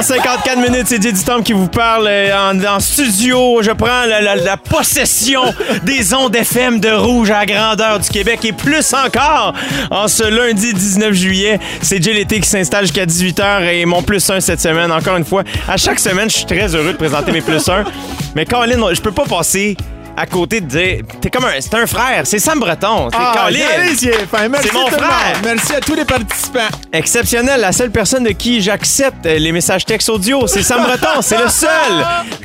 16h54 minutes, c'est Jay du Temple qui vous parle euh, en, studio. Je prends la, possession des ondes FM de rouge à grandeur du Québec et plus encore en ce lundi 19 juillet. C'est Jay l'été qui s'installe jusqu'à 18h et mon plus 1 cette semaine. Encore une fois, à chaque semaine, je suis très heureux de présenter mes plus 1. Mais Colin, je peux pas passer à côté de dire. T'es comme un. C'est un frère, c'est Sam Breton. C'est Ah, Colin. regardez, c'est fin. Merci C'est mon tout le frère. monde. Merci à tous les participants. Exceptionnel, la seule personne de qui j'accepte euh, les messages textes audio, c'est Sam Breton, c'est le seul.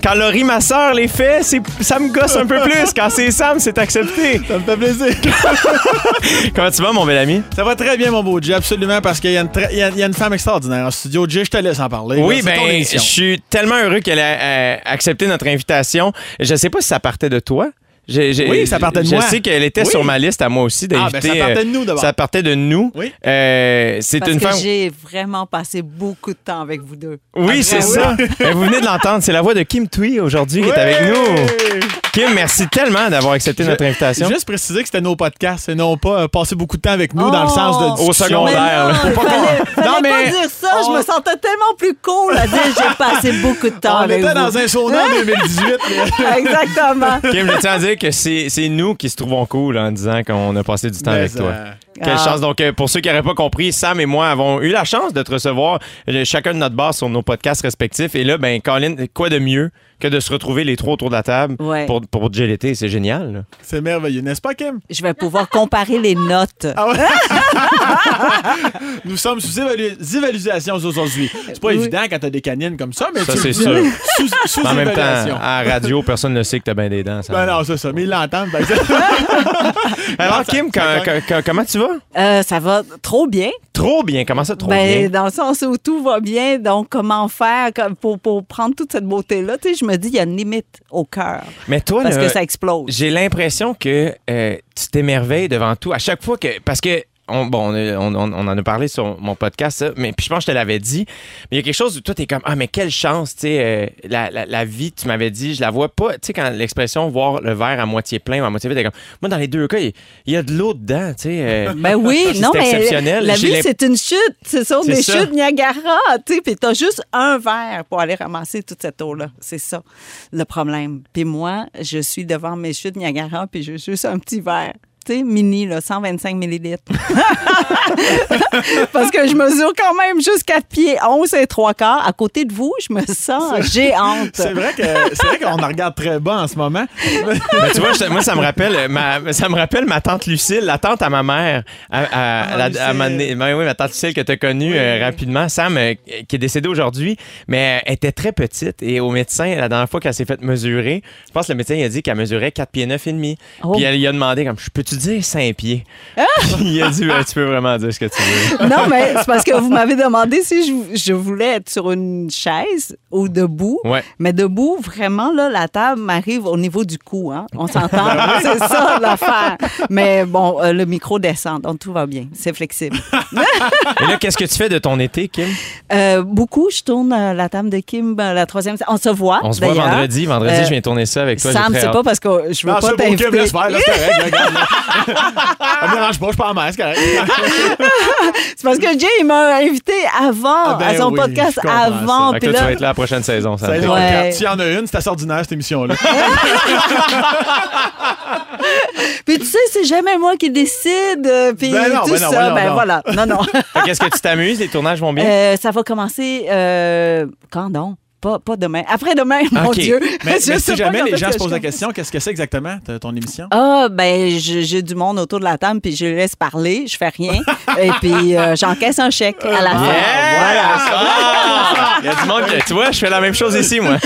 Quand Laurie, ma soeur, les fait, c'est, ça me gosse un peu plus. Quand c'est Sam, c'est accepté. Ça me fait plaisir. Comment tu vas, mon bel ami? Ça va très bien, mon beau Jay, absolument, parce qu'il y, a une très- il y a- il y a une femme extraordinaire en studio. Jay, je te laisse en parler. Oui, C'est ton ben, je émission. suis tellement heureux qu'elle ait euh, accepté notre invitation. Je sais pas si ça partait de toi. Oui, ça partait de je moi. sais qu'elle était Oui. sur ma liste à moi aussi Ah, d'inviter. ben, ça partait de nous, euh, d'abord. Ça partait de nous. Oui. Euh, c'est Parce une que femme. j'ai vraiment passé beaucoup de temps avec vous deux. Oui, Ah, c'est oui. ça. Ben, vous venez de l'entendre. C'est la voix de Kim Twee aujourd'hui qui est avec nous. Kim, merci tellement d'avoir accepté notre invitation. Juste préciser que c'était nos podcasts et non pas euh, passer beaucoup de temps avec nous dans le Oh. sens de Au discussion. secondaire, là. Mais non, Faut pas fallait, qu'on- fallait Non, mais pas dire ça. on- Je me sentais tellement plus cool à dire j'ai passé beaucoup de temps On avec était vous. dans un sauna en 2018. mais- Exactement. Kim, je tiens à dire que c'est c'est nous qui se trouvons cool en disant qu'on a passé du temps Mais, avec toi? euh, Quelle Ah. chance. Donc, euh, pour ceux qui n'auraient pas compris, Sam et moi avons eu la chance de te recevoir euh, chacun de notre base sur nos podcasts respectifs. Et là, ben, Colin, quoi de mieux que de se retrouver les trois autour de la table Ouais. pour, pour GLT? C'est génial. C'est merveilleux, n'est-ce pas, Kim? Je vais pouvoir comparer les notes. Ah ouais? Nous sommes sous évalu- évaluation aujourd'hui. C'est pas Oui. évident quand t'as des canines comme ça, mais Ça, tu c'est sûr. Sous, sous Mais en même temps, à la radio, personne ne sait que t'as bien des dents. Sam. Ben non, c'est ça. Mais ils l'entendent. Ben, c'est- Alors, ça- Kim, ça quand- gagne. quand- comment tu vas? Euh, ça va trop bien. Trop bien. Comment ça, trop ben, bien? Dans le sens où tout va bien, donc comment faire pour, pour prendre toute cette beauté-là? Tu sais, je me dis, il y a une limite au cœur Mais toi, parce là, que ça explose. j'ai l'impression que euh, tu t'émerveilles devant tout. À chaque fois que. Parce que. On, bon, on, on- on en a parlé sur mon podcast, ça, mais puis je pense que je te l'avais dit. Mais il y a quelque chose où toi, t'es comme Ah, mais quelle chance, tu sais, euh, la, la, la vie, tu m'avais dit, je la vois pas. Tu sais, quand l'expression voir le verre à moitié plein ou à moitié vide, t'es comme Moi, dans les deux cas, il y, a de l'eau dedans, tu sais. euh, Ben oui, non, mais exceptionnel. la vie, c'est une chute. Ce sont C'est des ça. chutes Niagara, tu sais, puis t'as juste un verre pour aller ramasser toute cette eau-là. C'est ça, le problème. Puis moi, je suis devant mes chutes Niagara, puis j'ai juste un petit verre. Tu sais, mini, là, 125 millilitres. Parce que je mesure quand même juste 4 pieds 11 et 3 quarts. À côté de vous, je me sens géante. c'est vrai que c'est vrai qu'on en regarde très bas en ce moment. Tu vois, je- moi, ça me rappelle euh, ma, ça me rappelle ma tante Lucille, la tante à ma mère. À, à- Ah, la- à ma, ben oui, ma tante Lucille que tu as connue euh, rapidement. Sam, euh, qui est décédée aujourd'hui, mais elle était très petite. Et au médecin, la dernière fois qu'elle s'est faite mesurer, je pense que le médecin il a dit qu'elle mesurait 4 pieds 9 et demi. Oh. Puis elle lui a demandé, comme, je peux-tu dire 5 pieds? il a dit, Ben, tu peux vraiment dire ce que tu veux. Non, mais c'est parce que vous m'avez demandé si je, je voulais être sur une chaise ou debout. Ouais. Mais debout, vraiment, là, la table m'arrive au niveau du cou. Hein? On s'entend? Ben c'est ça l'affaire. Mais bon, euh, le micro descend, donc tout va bien. C'est flexible. Et là, qu'est-ce que tu fais de ton été, Kim? Euh, beaucoup, je tourne euh, la table de Kim, euh, la troisième. On se voit. On se voit vendredi. Vendredi, Euh, je viens tourner ça avec toi. Sam, c'est pas parce que je veux Non, pas c'est bon, Kim, t'inviter. Ça me dérange pas, je suis pas en mer, c'est correct. C'est parce que Jay, il m'a invité avant, Ah ben à son oui, podcast avant. ça. Puis là, tu vas être là la prochaine saison, Sam. Saison Ouais. 4. S'il y en a une, c'est assez ordinaire, cette émission-là. Puis tu sais, c'est jamais moi qui décide. euh, Puis Ben non, tout ben non, ça, voyons ben donc. voilà. Non, non. Qu'est-ce que tu t'amuses? Les tournages vont bien? Euh, ça va commencer euh, quand donc? Pas, pas demain. Après-demain, mon. Dieu. Mais, si jamais les gens se posent la question, qu'est-ce que c'est exactement, ton émission? Ah, ben, j'ai du monde autour de la table, puis je les laisse parler, je fais rien. et puis, euh, j'encaisse un chèque à la fin. Yeah! Voilà. Ah! Il y a du monde que, tu vois, je fais la même chose ici, moi.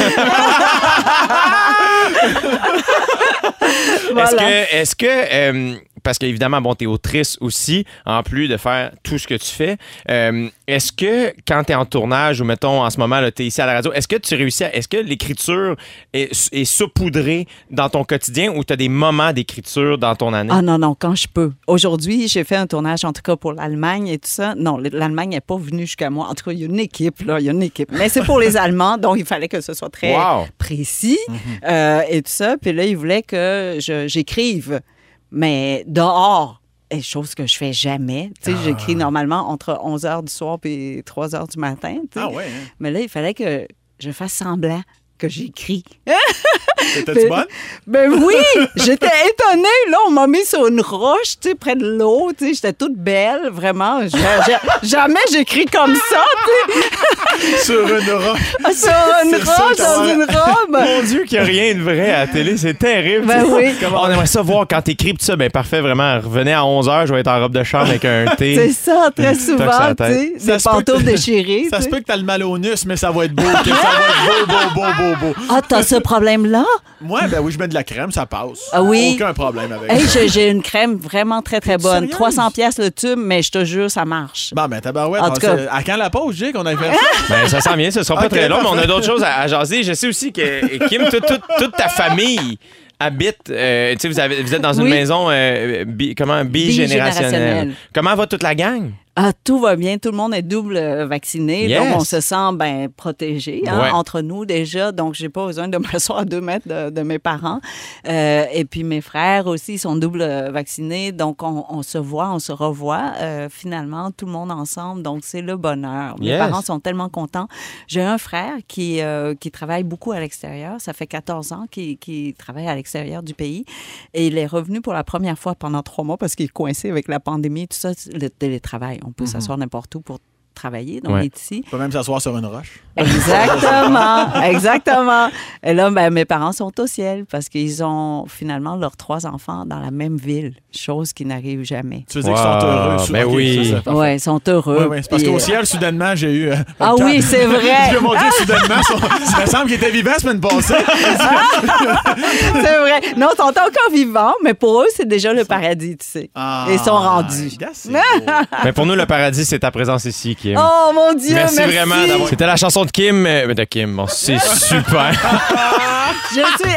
Est-ce que, est-ce que euh, parce qu'évidemment, bon, t'es autrice aussi, en plus de faire tout ce que tu fais, euh, est-ce que quand t'es en tournage ou, mettons, en ce moment, là, t'es ici à la radio, est-ce que tu réussis à, est-ce que l'écriture est, est saupoudrée dans ton quotidien ou t'as des moments d'écriture dans ton année? Ah non, non, quand je peux. Aujourd'hui, j'ai fait un tournage, en tout cas pour l'Allemagne et tout ça. Non, l'Allemagne n'est pas venue jusqu'à moi. En tout cas, il y a une équipe, là, il y a une équipe. Mais c'est pour les Allemands, donc il fallait que ce soit très Wow. précis euh, et tout ça. Puis là, ils voulaient que j'écrive, mais dehors. Et chose que je fais jamais. Tu sais, j'écris normalement entre 11 h du soir et 3 h du matin. tu sais. Ah ouais. hein? Mais là, il fallait que je fasse semblant que j'écris. T'étais-tu bonne? Ben oui, j'étais étonnée. Là, on m'a mis sur une roche, tu sais, près de l'eau. Tu sais, j'étais toute belle, vraiment. Jamais j'écris comme ça, Sur une roche. tu sais, sur une roche, dans une robe. Mon Dieu, qu'il n'y a rien de vrai à la télé, c'est terrible. Ben tu sais. oui. Comment- On aimerait ça voir quand t'écris pis tout ça? Ben parfait, vraiment. Revenez à 11h, je vais être en robe de chambre avec un thé. C'est ça, très souvent, tu sais, Ça des se peut pantoufles que- déchirées. Ça tu se sais. peut que t'as le malonus, mais ça va être beau. ça va être beau, beau, beau, beau, beau. Ah, t'as ce problème-là? Moi, ben oui, je mets de la crème, ça passe. Ah oui? Aucun problème avec Hey, ça. j'ai- une crème vraiment très, très bonne. sérieuse? 300 pièces le tube, mais je te jure, ça marche. Bon, ben, tabarouette. En tout cas- À quand la pause, Jay, qu'on avait fait ça? Ben, ça sent bien, ce sera pas très long, mais on a d'autres choses à, à jaser. Je sais aussi que, Kim, toute, toute- toute ta famille habite, euh, tu sais, vous, êtes dans une maison, euh, bi- comment, bigénérationnelle. Bigénérationnelle. Comment va toute la gang? Ah, tout va bien, tout le monde est double euh, vacciné, Yes. donc on se sent ben protégé hein, Ouais. entre nous déjà, donc j'ai pas besoin de m'asseoir à deux mètres de, de mes parents. Euh, et puis mes frères aussi sont double euh, vaccinés, donc on, on se voit, on se revoit euh, finalement tout le monde ensemble, donc c'est le bonheur. Mes Yes. parents sont tellement contents. J'ai un frère qui euh, qui travaille beaucoup à l'extérieur, ça fait 14 ans qu'il qu'il travaille à l'extérieur du pays, et il est revenu pour la première fois pendant trois mois parce qu'il est coincé avec la pandémie et tout ça, le télétravail. On peut s'asseoir n'importe où pour travailler, donc Ouais. il est ici. On peut même s'asseoir sur une roche. Exactement, exactement. Et là, ben, mes parents sont au ciel parce qu'ils ont finalement leurs trois enfants dans la même ville, chose qui n'arrive jamais. Tu veux dire qu'ils sont heureux. ben oui. Ouais, ils sont heureux. Ouais, ouais, c'est parce qu'au euh, ciel, soudainement, j'ai eu. euh, Ah oui, c'est vrai. Dieu mon Dieu, soudainement, son- ça me semble qu'il était vivant la semaine passée. c'est vrai. Non, ils sont encore vivants, mais pour eux, c'est déjà le paradis, tu sais. Ah, Ils sont rendus. beau. Mais pour nous, le paradis, c'est ta présence ici, Kim. Oh mon Dieu, merci, merci. vraiment d'avoir. C'était la chanson de Kim. euh, de Kim, bon, c'est super. Je suis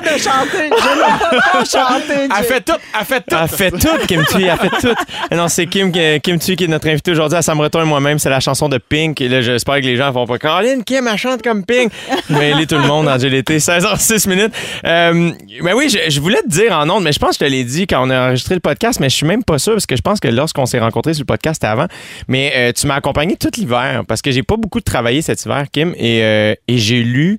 incapable de chanter. Je ne peux pas chanter. Elle fait tout, elle fait tout. Elle fait tout, Kim Thuy, elle fait tout. Non, c'est Kim, qui- Kim Thuy qui est notre invité aujourd'hui à Sam Breton et moi-même. C'est la chanson de Pink. Et là, j'espère que les gens vont pas. Caroline, Kim, elle chante comme Pink. Mais elle est tout le monde en GLT, 16h06 minutes. Euh, ben oui, je, je voulais te dire en ondes, mais je pense que je te l'ai dit quand on a enregistré le podcast, mais je suis même pas sûr parce que je pense que lorsqu'on s'est rencontrés sur le podcast, c'était avant. Mais euh, tu m'as accompagné tout l'hiver parce que j'ai pas beaucoup travaillé cet hiver, Kim, et, euh, et j'ai lu.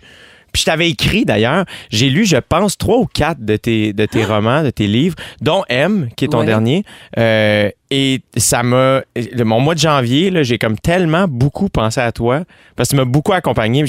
Puis je t'avais écrit d'ailleurs, j'ai lu, je pense, trois ou quatre de tes, de tes romans, de tes livres, dont M, qui est ton Ouais. dernier. Euh, et ça m'a. le- Mon mois de janvier, là, j'ai comme tellement beaucoup pensé à toi, parce que tu m'as beaucoup accompagné.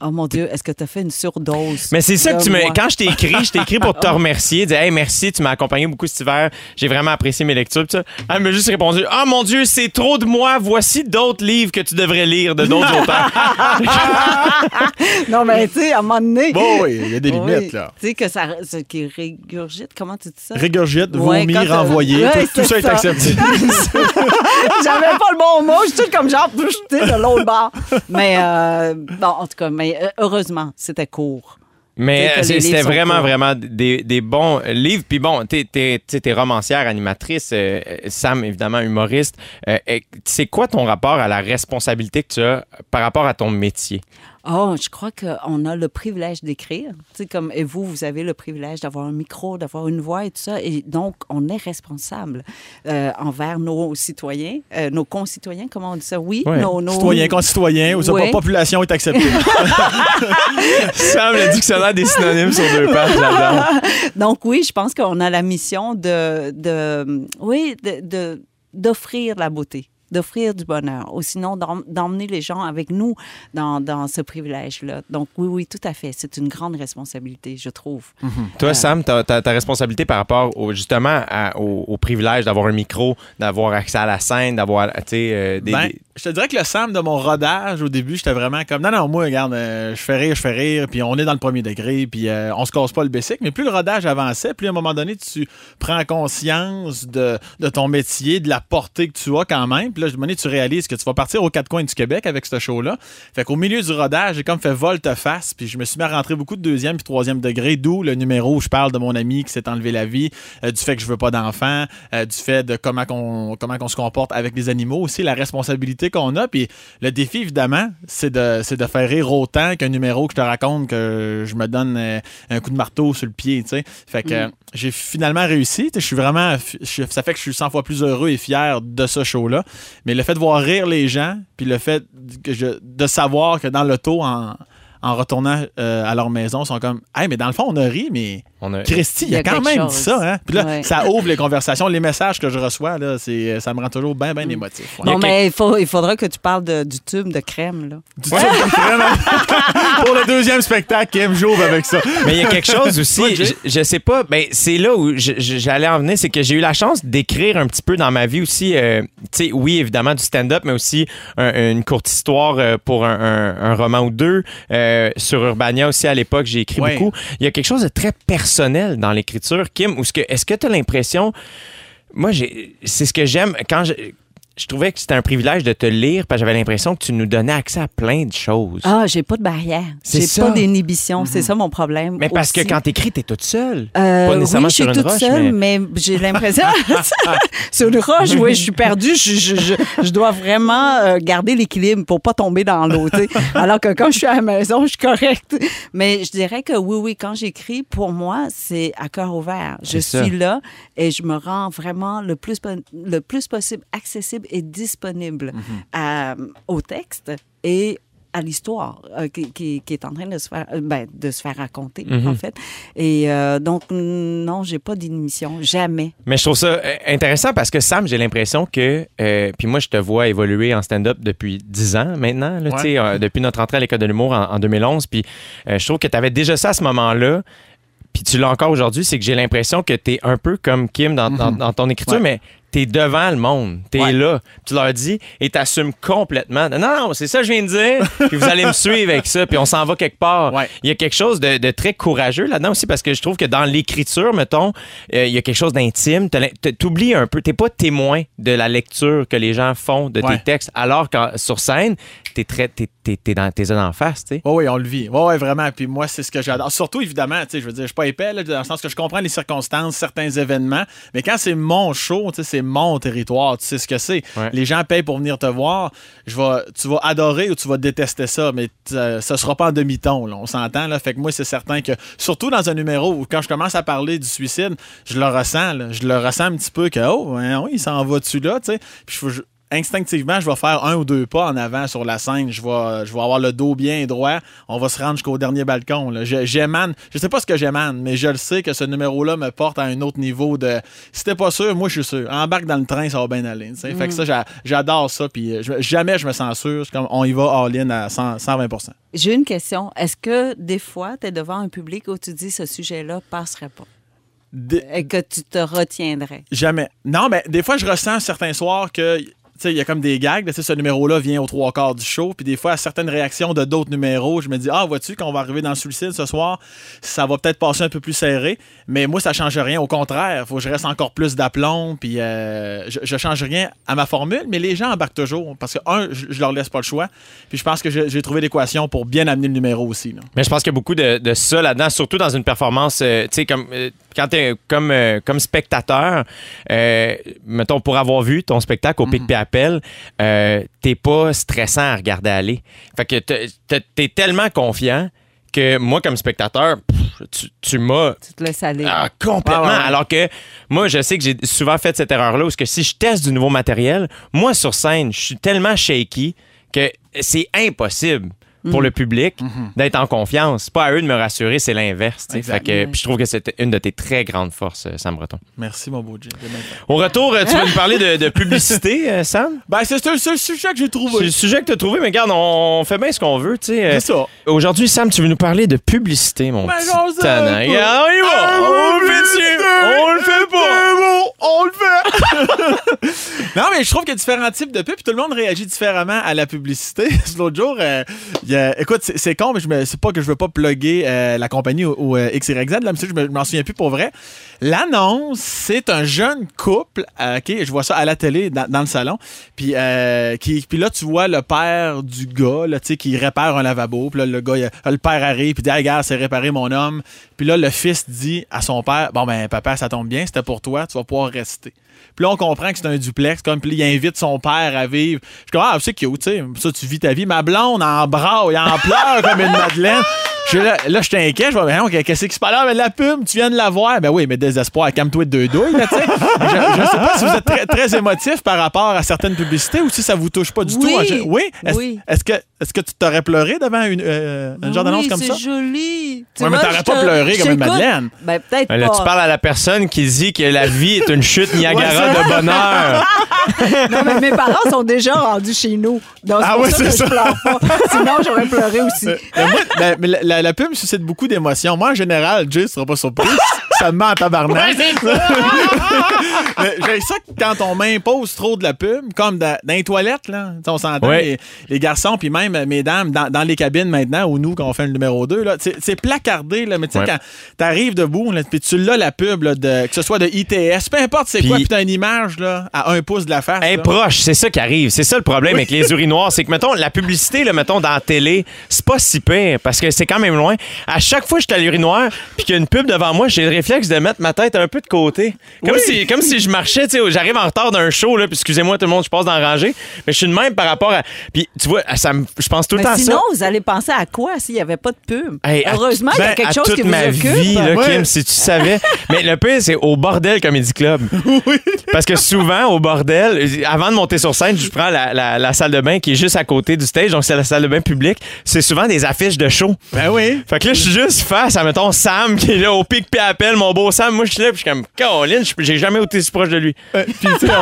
Oh mon Dieu, est-ce que tu as fait une surdose? mais c'est ça que tu me. Quand je t'ai écrit, je t'ai écrit pour te remercier, dire Hey, merci, tu m'as accompagné beaucoup cet hiver, j'ai vraiment apprécié mes lectures. Puis ça, elle m'a juste répondu Ah mon Dieu, c'est trop de moi, voici d'autres livres que tu devrais lire de d'autres auteurs. Non, mais tu sais, à un moment donné. Bon, oui, il y a des Oui. limites, là. Tu sais, que ça, ce qui régurgite, comment tu dis ça? Régurgite, Ouais, vomi, euh, renvoyé, ouais, tout, ça. Accepté. J'avais pas le bon mot, je suis comme genre, sais, de l'autre bord. Mais euh, bon, en tout cas, mais euh, heureusement, c'était court. Mais les c'était vraiment, vraiment des, des bons livres. Puis bon, t'es, t'es romancière, animatrice, euh, Sam, évidemment, humoriste. Euh, c'est quoi ton rapport à la responsabilité que tu as par rapport à ton métier? Oh, je crois qu'on a le privilège d'écrire. Tu sais, comme, et vous, vous avez le privilège d'avoir un micro, d'avoir une voix et tout ça. Et donc, on est responsable euh, envers nos citoyens, euh, nos concitoyens, comment on dit ça? Oui, Ouais. nos, nos... Citoyen, concitoyen, ou ça, Ouais. population est acceptée. Sam, le dictionnaire des synonymes sur deux pages, j'adore. Donc oui, je pense qu'on a la mission de, de oui, de, de- d'offrir la beauté d'offrir du bonheur, ou sinon d'em- d'emmener les gens avec nous dans, dans ce privilège-là. Donc oui, oui, tout à fait. C'est une grande responsabilité, je trouve. Toi, Sam, ta, ta- ta responsabilité par rapport au, justement à- au, au privilège d'avoir un micro, d'avoir accès à la scène, d'avoir, tu sais, euh, des, Ben, des- je te dirais que le Sam de mon rodage, au début, j'étais vraiment comme non, non, moi, regarde, euh, je fais rire, je fais rire, puis on est dans le premier degré, puis euh, on se casse pas le basic. Mais plus le rodage avançait, plus à un moment donné, tu prends conscience de, de ton métier, de la portée que tu as quand même. Puis là, un moment donné, tu réalises que tu vas partir aux quatre coins du Québec avec ce show-là. Fait qu'au milieu du rodage, j'ai comme fait volte-face, puis je me suis mis à rentrer beaucoup de deuxième puis troisième degré, d'où le numéro où je parle de mon ami qui s'est enlevé la vie, euh, du fait que je veux pas d'enfant, du fait de comment qu'on comment qu'on se comporte avec les animaux aussi, la responsabilité qu'on a. Puis le défi, évidemment, c'est de, c'est de faire rire autant qu'un numéro que je te raconte que je me donne euh, un coup de marteau sur le pied. Fait que euh, j'ai finalement réussi. Je suis vraiment. ça fait que je suis 100 fois plus heureux et fier de ce show-là. Mais le fait de voir rire les gens, puis le fait que je, de savoir que dans l'auto, en, en retournant euh, à leur maison, ils sont comme Hey, mais dans le fond, on a ri, mais On a... Christy, il y a, Il a quand même dit ça. Hein? Puis là, Ouais. ça ouvre les conversations. Les messages que je reçois, là, c'est, ça me rend toujours bien, bien émotif. Ouais. Bon, Il mais il, faut, il faudra que tu parles de- du tube de crème, là. Du tout, vraiment. Pour le deuxième spectacle, Kim, j'ouvre avec ça. Mais il y a quelque chose aussi, je, je sais pas, ben c'est là où j'allais en venir, c'est que j'ai eu la chance d'écrire un petit peu dans ma vie aussi, euh, tu sais, oui, évidemment du stand-up, mais aussi un- une courte histoire euh, pour un, un- un roman ou deux. Euh, sur Urbania aussi, à l'époque, j'ai écrit Ouais. beaucoup. Il y a quelque chose de très personnel dans l'écriture, Kim, que, est-ce que tu as l'impression, moi, c'est ce que j'aime, quand je... Je trouvais que c'était un privilège de te lire parce que j'avais l'impression que tu nous donnais accès à plein de choses. Ah, j'ai pas de barrière. C'est J'ai pas d'inhibition. C'est ça mon problème. mais parce que quand t'écris, t'es toute seule. Euh, Pas nécessairement oui, je suis sur une toute roche, seule, mais, j'ai l'impression. sur une roche, oui, je suis perdue. Je, je- je- je dois vraiment euh, garder l'équilibre pour pas tomber dans l'eau. Alors que quand je suis à la maison, je suis correcte. Mais je dirais que oui, oui, quand j'écris, pour moi, c'est à cœur ouvert. Je ça. suis là et je me rends vraiment le plus, le plus possible accessible et disponible à- au texte et à l'histoire euh, qui, qui- qui est en train de se faire, euh, ben, de se faire raconter, en fait. Et euh, donc, non, j'ai pas d'inhibition, jamais. Mais je trouve ça euh, intéressant parce que Sam, j'ai l'impression que, euh, puis moi, je te vois évoluer en stand-up depuis 10 ans maintenant, là, Ouais. euh, depuis notre entrée à l'école de l'humour en, en 2011. Puis euh, je trouve que tu avais déjà ça à ce moment-là. Puis tu l'as encore aujourd'hui, c'est que j'ai l'impression que tu es un peu comme Kim dans, dans- dans ton écriture, Ouais. mais tu es devant le monde. Tu es Ouais. là. Tu leur dis et tu assumes complètement. Non, non, c'est ça que je viens de dire. puis vous allez me suivre avec ça. Puis on s'en va quelque part. Ouais. Il y a quelque chose de, de très courageux là-dedans aussi parce que je trouve que dans l'écriture, mettons, euh, il y a quelque chose d'intime. T'oublies un peu. T'es pas témoin de la lecture que les gens font de Ouais. tes textes, alors que sur scène, t'es très, t'es, t'es, t'es dans tes en face, tu sais. Oui, oui, on le vit. Oui, oui, vraiment. Puis moi, c'est ce que j'adore. Surtout, évidemment, tu sais, je veux dire, je suis pas épais, là, dans le sens que je comprends les circonstances, certains événements, mais quand c'est mon show, tu sais, c'est mon territoire, tu sais ce que c'est. Ouais. Les gens payent pour venir te voir. Je vais, tu vas adorer ou tu vas détester ça, mais euh, ça sera pas en demi-ton, là, on s'entend. Là. Fait que moi, c'est certain que, surtout dans un numéro où quand je commence à parler du suicide, je le ressens, là. je le ressens un petit peu que, oh, hein, oui, il s'en va dessus là, tu sais. Puis je- instinctivement, je vais faire un ou deux pas en avant sur la scène. Je vais, je vais avoir le dos bien droit. On va se rendre jusqu'au dernier balcon. là. Je- J'émane. Je sais pas ce que j'émane, mais je le sais que ce numéro-là me porte à un autre niveau de. Si t'es pas sûr, moi je suis sûr. Embarque dans le train, ça va bien aller. Fait que ça, j'a- j'adore ça. Puis euh, je- jamais je me sens sûr. C'est comme on y va all-in à 100 120% J'ai une question. Est-ce que des fois, tu es devant un public où tu dis ce sujet-là passerait pas? Et que tu te retiendrais? Jamais. Non, mais des fois, je ressens certains soirs que. Tu il y a comme des gags. là, Tu ce numéro-là vient aux trois quarts du show. Puis des fois, à certaines réactions de d'autres numéros, je me dis Ah, vois-tu, quand on va arriver dans le suicide ce soir, ça va peut-être passer un peu plus serré. Mais moi, ça change rien. Au contraire, faut que je reste encore plus d'aplomb. Puis euh, je, je change rien à ma formule. Mais les gens embarquent toujours. Parce que, un, je, je leur laisse pas le choix. Puis je pense que j'ai trouvé l'équation pour bien amener le numéro aussi. Mais je pense qu'il y a beaucoup de, ça là-dedans, surtout dans une performance, euh, tu sais, comme euh, quand t'es comme, comme spectateur, mettons, pour avoir vu ton spectacle au Pic Appel, euh, t'es pas stressant à regarder aller. Fait que t'es- tellement confiant que moi, comme spectateur, pff, tu, tu m'as Tu te laisses aller. ah, complètement. Ouais. Alors que moi, je sais que j'ai souvent fait cette erreur-là, où ce que si je teste du nouveau matériel, moi, sur scène, je suis tellement shaky que c'est impossible pour le public d'être en confiance. C'est pas à eux de me rassurer, c'est l'inverse. puis je trouve que c'est une de tes très grandes forces, euh, Sam Breton. Merci, mon beau fait. Au retour, euh, tu vas nous parler de, de publicité, euh, Sam? Ben, c'est c'est un seul sujet que j'ai C'est trouvé. le sujet que tu as trouvé, mais regarde, on fait bien ce qu'on veut. tu sais. C'est ça. Aujourd'hui, Sam, tu veux nous parler de publicité, mon Ben, petit tannant. Regarde, on y va. Ah, On le fait c'est- On le fait pas. C'est bon, on le fait. non, mais je trouve qu'il y a différents types de pubs, puis tout le monde réagit différemment à la publicité. L'autre jour, il écoute, c'est con, mais je me, c'est pas que je veux pas plugger euh, la compagnie ou, euh, XYZ, là, mais je me- m'en souviens plus pour vrai. L'annonce, c'est un jeune couple, euh, ok, je vois ça à la télé dans, le salon, puis puis là tu vois le père du gars, tu sais, qui répare un lavabo, puis là le gars, le père arrive, puis dit, hey, regarde, c'est réparé mon homme, puis là le fils dit à son père, bon ben papa, ça tombe bien, c'était pour toi, tu vas pouvoir rester. Puis là, on comprend que c'est un duplex. Comme, puis là, il invite son père à vivre. Je suis comme, ah, c'est cute, tu sais. Ça, tu vis ta vie. Ma blonde en bras, il en pleure comme une madeleine. Je, là, là je t'inquiète. Je vais, ben, qu'est-ce qui se passe? Là? Mais la pub, tu viens de la voir. Ben oui, mais désespoir, calme-toi de deux douilles, là, tu sais. Je ne sais pas si vous êtes très, très émotif par rapport à certaines publicités ou si ça vous touche pas du Oui. tout. Oui? Est-ce Oui. est-ce que, est que tu t'aurais pleuré devant une, euh, un genre d'annonce Oui, comme ça? c'est joli. Tu Ouais, mais vois, t'aurais je pas pleuré je comme une madeleine. Ben, peut-être Ben là, pas. tu parles à la personne qui dit que la vie est une chute Niagara de bonheur. Non, mais mes parents sont déjà rendus chez nous. Donc, Ah oui, c'est ça. pas. Sinon, j'aurais pleuré aussi. Moi, ben, mais la, la- la pub suscite beaucoup d'émotions. Moi, en général, Jay, tu seras pas surpris. Ça me met en tabarnak. J'ai ça que quand on m'impose trop de la pub, comme dans, dans les toilettes, là. On s'entend, les, les garçons, puis même, euh, mesdames, dans, dans les cabines maintenant, ou nous, quand on fait le numéro 2, là, c'est placardé, là. Mais tu sais, quand t'arrives debout, puis tu l'as la pub, là, de, que ce soit de ITS, peu importe c'est quoi, puis t'as une image, là, à un pouce de la face. Un proche, c'est ça qui arrive. C'est ça le problème avec les urinoirs. C'est que, mettons, la publicité, là, mettons, dans la télé, c'est pas si pire parce que c'est quand même loin. À chaque fois que je suis à l'urinoir puis qu'il y a une pub devant moi, j'ai réflexe de mettre ma tête un peu de côté. Comme, Oui. si, comme si je marchais, tu sais, j'arrive en retard d'un show, là, puis excusez-moi tout le monde, je passe dans la rangée. Mais je suis de même par rapport à. Puis, tu vois, ça me- je pense tout le Mais temps à sinon, ça. vous allez penser à quoi s'il n'y avait pas de pub? Hey, à- Heureusement, il y a ben, quelque à chose toute qui vous ma occupe. vie, là, Ouais. Kim, si tu savais. Mais le pire, c'est au Bordel Comedy Club. Parce que souvent, au Bordel, avant de monter sur scène, je prends la, la- la salle de bain qui est juste à côté du stage, donc c'est la salle de bain publique. C'est souvent des affiches de show. Ben oui. Fait que là, je suis juste face à, mettons, Sam qui est là au pic puis appel, mon beau Sam. Moi, je suis là, puis je suis comme, Caroline, je- j'ai jamais été si proche de lui. Euh, Puis, tu sais,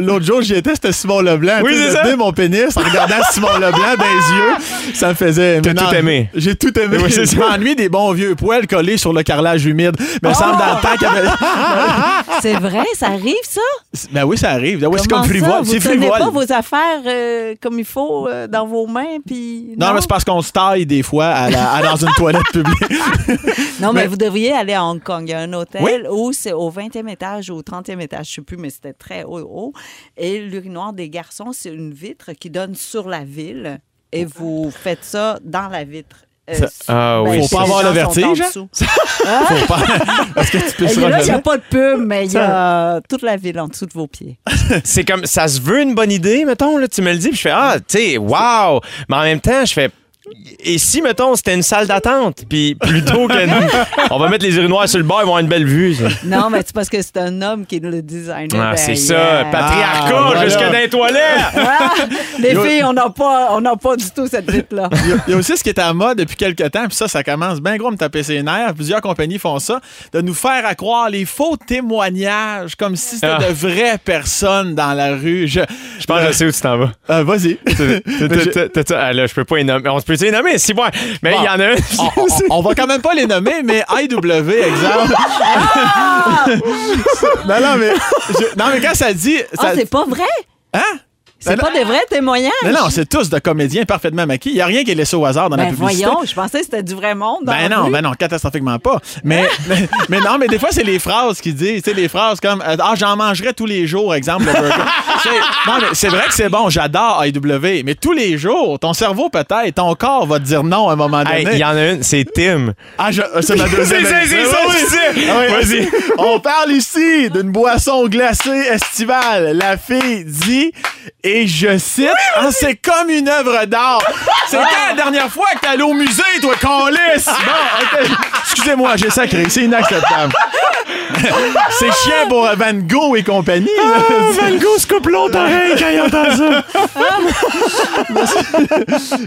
l'autre jour, j'y étais, c'était Simon Leblanc. Oui, c'est ça. mon pénis en regardant Simon Leblanc dans les yeux. Ça me faisait. T'as tout aimé. J'ai tout aimé. Oui, c'est je ça. m'ennuie des bons vieux poils collés sur le carrelage humide. Mais me semble dans le temps qu'il y avait. C'est vrai, ça arrive, ça? Ben oui, ça arrive. Ben oui, c'est comme frivole. Vous frivole. pas vos affaires euh, comme il faut euh, dans vos mains, puis... Non, mais c'est parce qu'on se taille des fois à la- à- dans une toilette publique. Non, mais Mais- vous devriez aller à Hong Kong. Il y a un hôtel Oui. où c'est au 20e étage ou au 30e étage, je sais plus, mais c'était très haut, haut. Et l'urinoir des garçons, c'est une vitre qui donne sur la ville et vous faites ça dans la vitre. Euh, Ah oui, les Faut pas avoir le vertige, hein? Faut pas. Est-ce que tu peux se il n'y a pas de pub, mais il y a toute la ville en dessous de vos pieds. c'est comme ça se veut une bonne idée, mettons, là, tu me le dis, puis je fais ah, tu sais, wow! Mais en même temps, je fais et si, mettons, c'était une salle d'attente, puis plutôt que on va mettre les urinoirs sur le bord, ils vont avoir une belle vue. ça. Non, mais c'est parce que c'est un homme qui est le designer. Ah, c'est ça, patriarcat Ah, voilà. jusque dans les toilettes! Ah, les filles, on n'a pas, on n'a pas du tout cette vitre-là. Il y, a, il y a aussi ce qui est à mode depuis quelques temps, puis ça, ça commence bien gros à me taper ses nerfs. Plusieurs compagnies font ça, de nous faire à croire les faux témoignages, comme si c'était Ah. de vraies personnes dans la rue. Je, Je pense que je sais où tu t'en vas. Euh, Vas-y. T'as- t'as- t'as- t'as- ah, là, je peux pas nommer. On peut les nommer, si bon. Mais il y en a un. on, on- on va quand même pas les nommer, mais IW, exemple. non, non, mais, je- non, mais quand ça dit. Ah, ça- c'est pas vrai? hein? C'est pas des vrais témoignages? Non, non, c'est tous de comédiens parfaitement maquillés. Il n'y a rien qui est laissé au hasard dans la Ben publicité. voyons, je pensais que c'était du vrai monde. dans Ben la non, rue. ben non, catastrophiquement pas. Mais, mais, mais non, mais des fois, c'est les phrases qu'ils disent. Tu sais, les phrases comme euh, Ah, j'en mangerai tous les jours, exemple, le burger. C'est- non, mais c'est vrai que c'est bon, j'adore IW, mais tous les jours, ton cerveau peut-être, ton corps va te dire non à un moment donné. Hey, il y en a une, c'est Tim. Ah, je- c'est ma deuxième. C'est- c'est- c'est ça. Ah oui. Vas-y. On parle ici d'une boisson glacée estivale. La fille dit, et je cite, Ah, c'est comme une œuvre d'art. C'est quand la dernière fois que t'es allé au musée, toi, lisse? Bon, ok. Excusez-moi, j'ai sacré. C'est inacceptable. c'est chiant pour Van Gogh et compagnie. là. Van Gogh se coupe l'autre oreille quand il entend ça.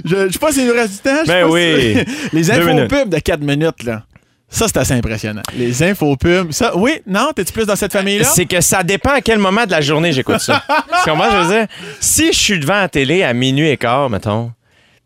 Je je sais pas s'il nous reste du temps. je sais Ben pas oui. si- Les Deux minutes. infopubs de 4 minutes, là. Ça, c'est assez impressionnant. Les infopubs. Ça, oui, non, t'es-tu plus dans cette famille-là? C'est que ça dépend à quel moment de la journée j'écoute ça. tu comprends, je veux dire? Si je suis devant la télé à minuit et quart, mettons,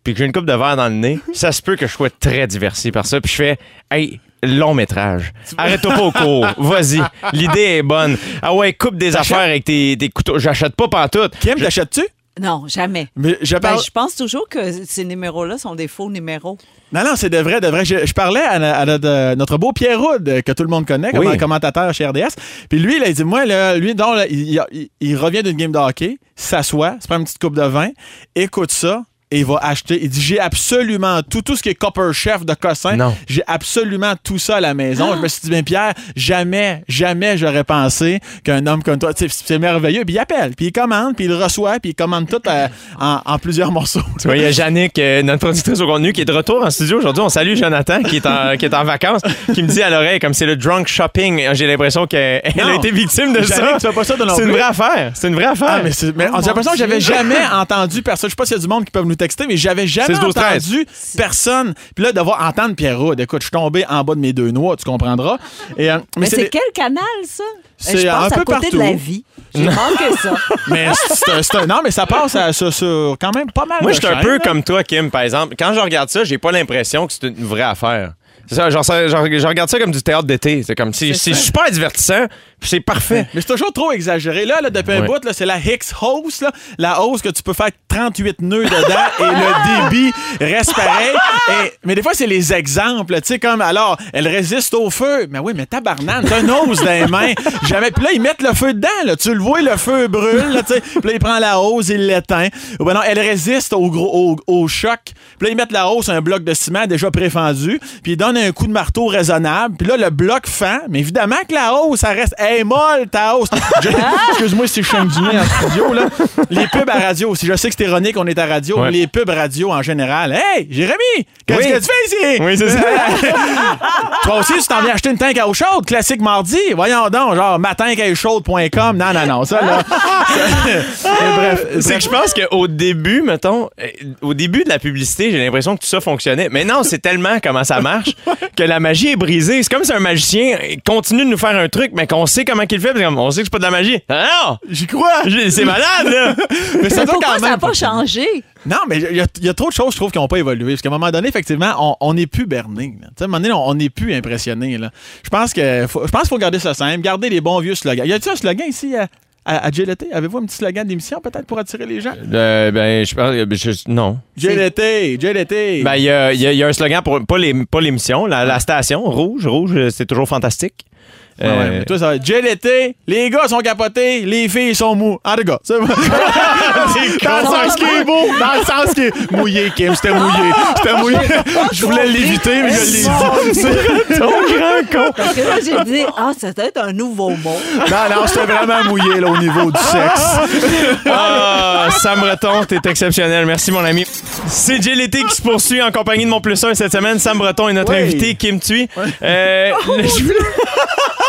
puis que j'ai une coupe de verre dans le nez, ça se peut que je sois très diverti par ça. Puis je fais, hey, long métrage. Arrête-toi pas au cours. Vas-y. L'idée est bonne. Ah ouais, coupe des affaires avec tes, tes couteaux. J'achète pas pantoute. Kim, t'achètes-tu? Non, jamais. Mais je Ben, je pense toujours que ces numéros-là sont des faux numéros. Non, non, c'est de vrai, de vrai. Je, je parlais à, à notre, notre beau Pierre Roud, euh, que tout le monde connaît, comme Oui. un commentateur chez RDS. Puis lui, là, il dit Moi, là, lui, donc, là, il, il- il revient d'une game de hockey, s'assoit, se prend une petite coupe de vin, écoute ça, et il va acheter. Il dit J'ai absolument tout, tout ce qui est Copper Chef de Cossin. Non. J'ai absolument tout ça à la maison. Je me suis dit, bien, Pierre, jamais, jamais j'aurais pensé qu'un homme comme toi, tu sais, c'est merveilleux. Puis il appelle, puis il commande, puis il reçoit, puis il commande tout euh, en, en plusieurs morceaux. Tu vois, il y a Yannick, euh, notre productrice au contenu, qui est de retour en studio aujourd'hui. On salue Jonathan, qui est en, qui est en vacances, qui me dit à l'oreille, comme c'est le drunk shopping, j'ai l'impression qu'elle elle a été victime de Yannick, ça. tu fais pas ça de non C'est une vraie affaire. C'est une vraie affaire. Ah, mais, c'est- mais Oh, j'ai l'impression que j'avais Dieu. jamais entendu personne. Je sais pas s'il y a du monde qui peuvent nous texter, mais j'avais jamais 6, 12, 13. entendu personne. Puis là, devoir entendre Pierrot, écoute, je suis tombé en bas de mes deux noix, tu comprendras. Et, euh, Mais c'est des- quel canal, ça? C'est je pense un peu à côté de partout. la vie. J'ai manqué ça. mais c'est un- c'est un- non, mais ça passe à- sur, sur quand même pas mal. Moi, de je suis un peu là. comme toi, Kim, par exemple. Quand je regarde ça, j'ai pas l'impression que c'est une vraie affaire. C'est ça, genre, ça- genre, je regarde ça comme du théâtre d'été. C'est comme si c'est super divertissant, c'est parfait. Mais c'est toujours trop exagéré. Là, là depuis un Ouais. bout, c'est la Higgs hose, là, la hausse que tu peux faire 38 nœuds dedans et le débit reste pareil. Et- mais des fois, c'est les exemples. Tu sais, comme, alors, elle résiste au feu. Mais oui, mais tabarnane, t'as une hausse dans les mains. Jamais. Puis là, ils mettent le feu dedans. Là. Tu le vois, le feu brûle. Là, tu sais. Puis là, il prend la hausse, il l'éteint. Ou ben non, elle résiste au, gros, au, au choc. Puis là, ils mettent la hausse, un bloc de ciment déjà préfendu. Puis ils donnent un coup de marteau raisonnable. Puis là, le bloc fend. Mais évidemment que la hausse, ça reste. Est molle, ta hausse. Je- Excuse-moi si je suis du nez en studio. Là. Les pubs à radio. Si je sais que c'est ironique, on est à radio. Ouais. Les pubs radio en général. Hey, Jérémy, qu'est-ce Oui. que tu fais ici? Oui, c'est ça. Toi aussi, tu t'en viens acheter une tank à eau chaude, classique mardi. Voyons donc, genre matinquaechaude.com. Non, non, non, ça, là. ça- bref. C'est que je pense qu'au début, mettons, euh, au début de la publicité, j'ai l'impression que tout ça fonctionnait. Mais non, c'est tellement comment ça marche que la magie est brisée. C'est comme si un magicien continue de nous faire un truc, mais qu'on sait comment qu'il fait. parce qu'on- On sait que c'est pas de la magie. Ah non! J'y crois. C'est malade, là! Mais ça pourquoi quand ça n'a même. pas changé? Non, mais il y, a- il y a trop de choses, je trouve, qui n'ont pas évolué. Parce qu'à un moment donné, effectivement, on- on n'est plus berné. là. Tu sais, À un moment donné, on n'est plus impressionné. là. Je pense que faut- je pense qu'il faut garder ça simple, garder les bons vieux slogans. Y a-t-il un slogan ici à, à? Avez-vous un petit slogan d'émission peut-être pour attirer les gens? Euh, ben, je pense. je- non. GLT, GLT. Ben, il y a, il y a- il y a un slogan pour pas les- pas l'émission, la, la station, rouge. Rouge, euh, c'est toujours fantastique. Ah ouais, Euh, mais toi, ça va être GLT, les gars sont capotés, les filles sont mous. En tout cas, c'est dans le sens qui est beau, dans le sens qui est mouillé, Kim, c'était mouillé. C'était mouillé. Je voulais l'éviter, mais je l'ai dit. ton grand con. Parce que là, j'ai dit, ah, c'est peut-être un nouveau mot. Non, non, c'était vraiment mouillé là, au niveau du sexe. Ah, Sam Breton, t'es exceptionnel. Merci, mon ami. C'est Jay l'été qui se poursuit en compagnie de mon plus 1 cette semaine. Sam Breton est notre Oui. invité, Kim Tui. Euh, le- je voulais- Ah,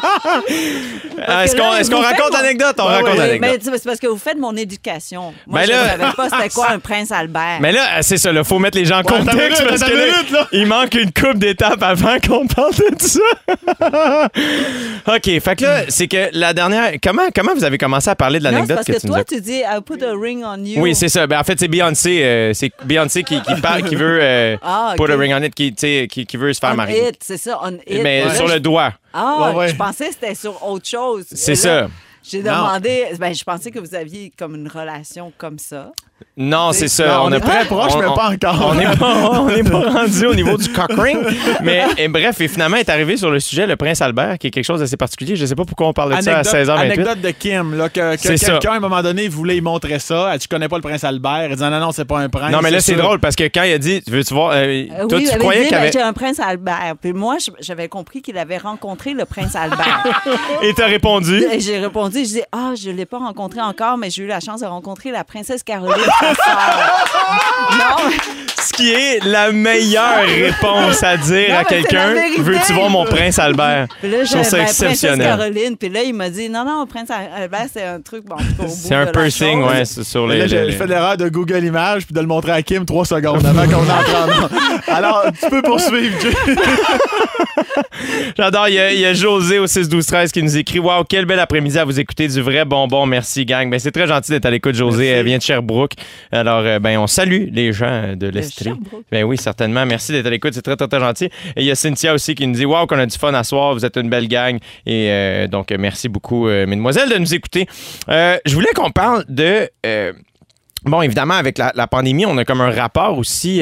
Est-ce qu'on vous faites raconte l'anecdote? On Ouais, raconte ouais. l'anecdote. Mais c'est parce que vous faites mon éducation. Moi, Ben je là- ne savais pas c'était quoi un prince Albert. Mais là, c'est ça, il faut mettre les gens en une contexte minute, parce que minute, là. il manque une coupe d'étapes avant qu'on parle de ça. OK, fait que là, c'est que la dernière... Comment, comment vous avez commencé à parler de l'anecdote parce que, que, tu nous toi, as... tu dis, I put a ring on you. Oui, c'est ça. Ben, en fait, c'est Beyoncé, euh, c'est Beyoncé qui, qui, parle, qui veut euh, Ah, put a ring on it, qui, qui, qui veut se faire On marier. it, c'est ça, on it. Mais Là, sur le doigt. Ah, Ouais, ouais. je pensais c'était sur autre chose. C'est ça. J'ai demandé, ben, je pensais que vous aviez comme une relation comme ça. Non, c'est ça. Non, on est très proche, mais pas encore. On n'est pas, on n'est pas rendu au niveau du cock ring. Mais et bref, et finalement est arrivé sur le sujet le prince Albert, qui est quelque chose d'assez particulier. Je sais pas pourquoi on parle de ça à 16h28. anecdote de Kim, là, que, que C'est ça. quelqu'un, à un moment donné, voulait y montrer ça. Elle dit, Tu connais pas le prince Albert. Elle dit Non, non, c'est pas un prince. Non, mais là, c'est drôle parce que quand il a dit, veux-tu voir, euh, Euh, toi, oui, tu il croyais dit, qu'il avait. j'ai un prince Albert. Puis moi, j'avais compris qu'il avait rencontré le prince Albert. Et t'as répondu? Et j'ai répondu, je dis, ah, je l'ai pas rencontré encore, mais j'ai eu la chance de rencontrer la princesse Caroline, sa sœur. non, Ce qui est la meilleure réponse à dire Non, à mais c'est quelqu'un, la vérité. veux-tu voir mon prince Albert? Puis là, Je trouve ça ben, princesse exceptionnel. Caroline. Puis là, il m'a dit, non, non, prince Albert, c'est un truc, bon, en tout cas, au bout C'est un de la piercing, chose. ouais, c'est sur les. Là, j'ai les- fait l'erreur de Google Images puis de le montrer à Kim trois secondes avant qu'on en onde. Alors, tu peux poursuivre, Jay. J'adore. Il y, a, il y a José au 6-12-13 qui nous écrit Waouh, quel bel après-midi à vous écouter. Du vrai bonbon. Merci, gang. Ben, c'est très gentil d'être à l'écoute, José. Elle vient de Sherbrooke. Alors, euh, ben, on salue les gens de l'Estrie. Ben oui, certainement. Merci d'être à l'écoute. C'est très, très, très gentil. Et il y a Cynthia aussi qui nous dit Waouh, qu'on a du fun à soir. Vous êtes une belle gang. Et euh, donc, merci beaucoup, euh, mesdemoiselles, de nous écouter. Euh, je voulais qu'on parle de. Bon, évidemment, avec la, pandémie, on a comme un rapport aussi.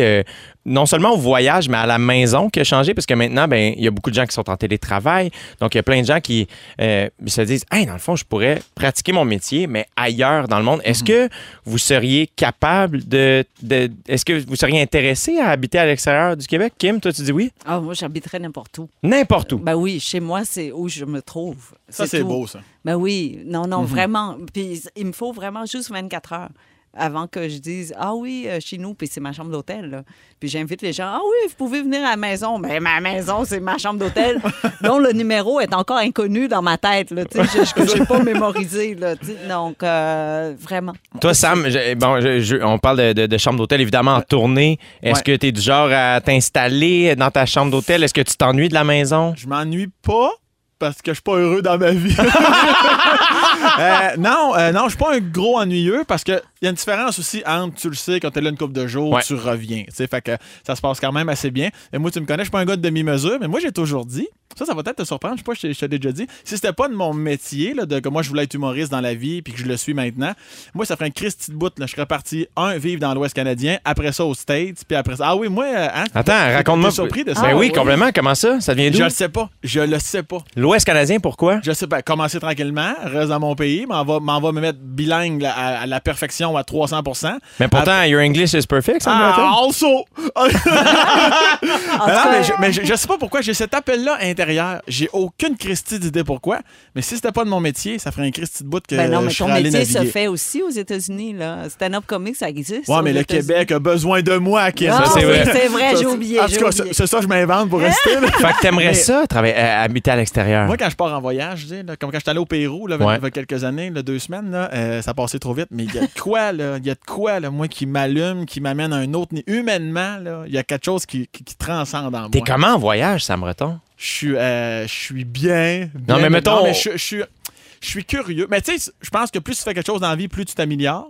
Non seulement au voyage, mais à la maison qui a changé, parce que maintenant, ben, il y a beaucoup de gens qui sont en télétravail. Donc, il y a plein de gens qui euh, se disent, hey, dans le fond, je pourrais pratiquer mon métier, mais ailleurs dans le monde. Est-ce que vous seriez capable de, de- est-ce que vous seriez intéressé à habiter à l'extérieur du Québec? Kim, toi, tu dis oui? Ah, moi, j'habiterais n'importe où. N'importe où. Ben oui, chez moi, c'est où je me trouve. Ça, c'est beau, ça. Ben oui, non, non, vraiment. Puis il me faut vraiment juste 24 heures avant que je dise Ah oui, euh, chez nous, puis c'est ma chambre d'hôtel. Puis j'invite les gens Ah oui, vous pouvez venir à la maison. Mais ma maison, c'est ma chambre d'hôtel, dont le numéro est encore inconnu dans ma tête. Là, tu sais, je- que je n'ai pas mémorisé. Là. Donc, euh, vraiment. Toi, Sam, je- bon, je- je- on parle de, de- de chambre d'hôtel, évidemment, en tournée. Est-ce Ouais. que tu es du genre à t'installer dans ta chambre d'hôtel? Est-ce que tu t'ennuies de la maison? Je m'ennuie pas parce que je suis pas heureux dans ma vie. Euh, non, euh, non, je suis pas un gros ennuyeux parce que il y a une différence aussi entre, tu le sais, quand tu es là une couple de jours, Ouais. tu reviens. Tu sais, fait que ça se passe quand même assez bien. Et moi, tu me connais, je suis pas un gars de demi-mesure, mais moi, j'ai toujours dit, ça, ça va peut-être te surprendre, je sais pas, je t'ai- je t'ai déjà dit, si c'était pas de mon métier, là, de que moi, je voulais être humoriste dans la vie puis que je le suis maintenant, moi, ça ferait un Christy de bout, là. Je serais parti, un, vivre dans l'Ouest canadien, après ça aux States, puis après ça. Ah oui, moi, euh, hein? Attends, raconte-moi. T'es surpris de ça? Ben Ah, oui, oui. complètement. Comment ça? Ça vient d'où? Je le sais pas. Je le sais pas. L'Ouest canadien, pourquoi? Je sais pas, commencer tranquillement, reste dans mon pays, m'en va, va me mettre bilingue là, à, à la perfection à 300% Mais pourtant, your English is perfect, semblerait-il. Ah, also! Tout Non, mais, je, mais je, je sais pas pourquoi j'ai cet appel-là intérieur. J'ai aucune Christie d'idée pourquoi. Mais si c'était pas de mon métier, ça ferait un Christie de bout que ben non, mais je ton métier se fait aussi aux États-Unis. là. Stand-up comic, ça existe. Ouais, mais le. Québec a besoin de moi, Kim. Ah, Ça, c'est vrai. C'est vrai, Ça, j'ai oublié. En tout cas, c'est ça que je m'invente pour rester. là. Fait que t'aimerais Mais- ça, travailler, euh, habiter à l'extérieur. Moi, quand je pars en voyage, je dis, là, comme quand j'étais allé au Pérou, là, il y a- Ouais. il y a quelques années, là, deux semaines, là, euh, ça passait trop vite. Mais il y a de quoi, là? Il y a de quoi, là, moi, qui m'allume, qui m'amène à un autre. Humainement, là, il y a quelque chose qui, qui, qui transcende en moi. T'es comment en voyage, Sam Breton? Je suis, euh, je suis bien, Non, bien- mais mettons- mais je, je suis. Je suis curieux. Mais tu sais, je pense que plus tu fais quelque chose dans la vie, plus tu t'améliores.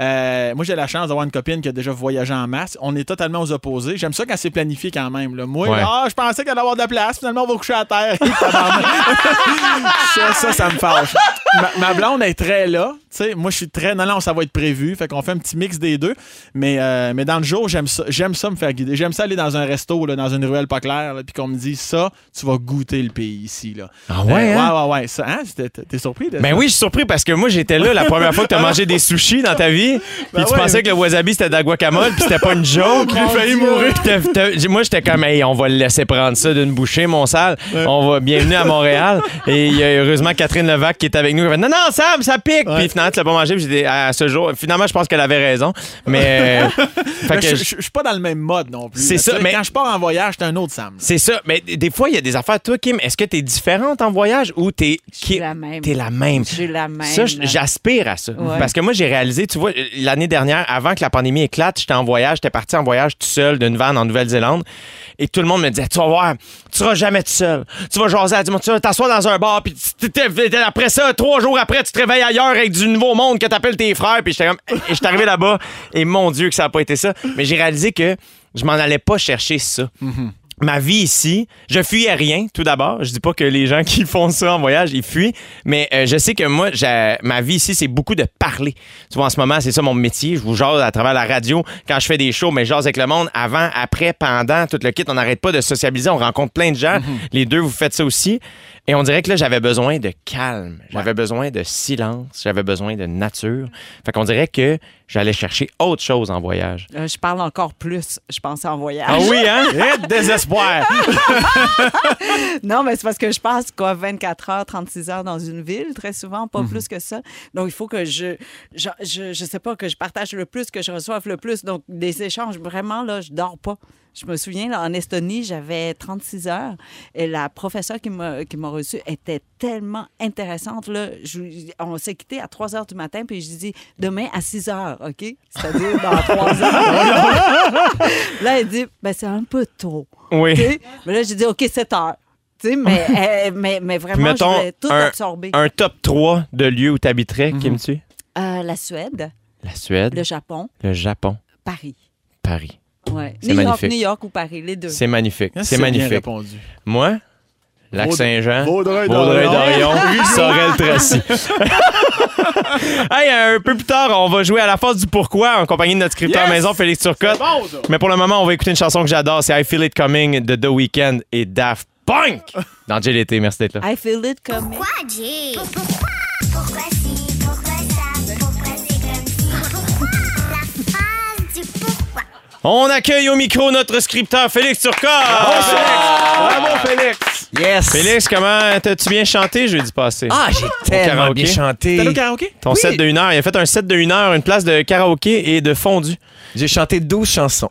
Euh, moi, j'ai la chance d'avoir une copine qui a déjà voyagé en masse. On est totalement aux opposés. J'aime ça quand c'est planifié quand même. là. Moi, Ouais. ah, je pensais qu'il allait avoir de la place. Finalement, on va coucher à terre. ça, ça, ça me fâche. Ma, ma blonde est très là. moi, je suis très. Non, non, ça va être prévu. Fait qu'on fait un petit mix des deux. Mais, euh, mais dans le jour, j'aime ça. J'aime ça me faire guider. J'aime ça aller dans un resto, là, dans une ruelle pas claire, puis qu'on me dise ça, tu vas goûter le pays ici. Là. Ah ouais, Euh, hein? ouais, ouais, ouais. Ça, hein? T'es- T'es surpris de Ben ça? oui, je suis surpris parce que moi, j'étais là la première fois que t'as mangé des sushis dans ta vie. Puis Ben tu ouais. pensais que le wasabi, c'était de la guacamole, puis c'était pas une joke. J'ai failli mourir. T'as- moi, j'étais comme, hey, on va le laisser prendre ça d'une bouchée, mon sale. On va, bienvenue à Montréal. Et il y a heureusement Catherine Levac qui est avec nous. Elle fait, non, non, Sam, ça pique. Puis finalement, tu l'as pas mangé. Puis j'ai dit, à ce jour, finalement, je pense qu'elle avait raison. Mais, euh, fait Mais que je, je- je- je suis pas dans le même mode non plus. C'est ça, mais- Quand je pars en voyage, c'est un autre Sam. c'est ça. Mais des fois, il y a des affaires. Toi, Kim, est-ce que t'es différente en voyage ou t'es. Je suis la même. T'es la même. Je suis la même. Ça, j'aspire à ça. Ouais. Parce que moi, j'ai réalisé, tu vois, l'année dernière, avant que la pandémie éclate, j'étais en voyage, j'étais parti en voyage tout seul d'une vanne en Nouvelle-Zélande. Et tout le monde me disait, tu vas voir, tu seras jamais tout seul. Tu vas jaser à du monde, tu vas t'asseoir dans un bar, puis après ça, trois jours après, tu te réveilles ailleurs avec du nouveau monde que t'appelles tes frères. Puis j'étais comme, et j'étais arrivé là-bas, et mon Dieu que ça n'a pas été ça. Mais j'ai réalisé que je m'en allais pas chercher ça ma vie ici, je fuis à rien, tout d'abord. Je dis pas que les gens qui font ça en voyage, ils fuient, mais euh, je sais que moi, j'ai- ma vie ici, c'est beaucoup de parler. Tu vois, en ce moment, c'est ça mon métier. Je vous jase à travers la radio quand je fais des shows, mais je jase avec le monde avant, après, pendant, tout le kit. On n'arrête pas de socialiser, on rencontre plein de gens. Les deux, vous faites ça aussi. Et on dirait que là, j'avais besoin de calme. J'avais besoin de silence. J'avais besoin de nature. Fait qu'on dirait que j'allais chercher autre chose en voyage. Euh, je parle encore plus, je pense, en voyage. Ah oui, hein? Et désespoir. Non, mais c'est parce que je passe quoi, 24 heures, 36 heures dans une ville, très souvent, pas Mhm. plus que ça. Donc, il faut que je, je, je, je sais pas, que je partage le plus, que je reçoive le plus. Donc, des échanges, vraiment, là, je dors pas. Je me souviens, là, en Estonie, j'avais 36 heures et la professeure qui m'a qui m'a reçue était tellement intéressante. Là. Je- on s'est quitté à 3 heures du matin, puis je dis demain à 6 heures, OK? C'est-à-dire dans 3 heures. là, elle dit, ben, c'est un peu tôt. Oui. Mais là, j'ai dit, OK, 7 heures. Tu sais, mais, euh, mais, mais vraiment, mettons, je voulais tout un, absorber. un top 3 de lieux où tu habiterais. Kim, tu? Euh, la Suède, La Suède, le Japon, le Japon, Paris. Paris. Ouais. C'est New York, magnifique. New York ou Paris, les deux. C'est magnifique. Ah, C'est bien magnifique. répondu. Moi, Vaud- Lac-Saint-Jean, Vaudreuil-Dorion. Vaudreuil-Dorion, Sorel-Tracy. Hey, un peu plus tard, on va jouer à la phase du pourquoi en compagnie de notre scripteur Yes! maison, Félix Turcotte. Bon. Mais pour le moment, on va écouter une chanson que j'adore. C'est I Feel It Coming de The Weeknd et Daft Punk dans JLT. Merci d'être là. I feel it coming. Pourquoi, Jay? On accueille au micro notre scripteur Félix Turcotte. Bravo, Félix. Yes! Félix, comment t'as-tu bien chanté jeudi passé? Ah, j'ai tellement karaoké. bien chanté. T'es au karaoké? Ton oui. set de une heure. Il a fait un set de une heure, une place de karaoké et de fondu. J'ai chanté 12 chansons.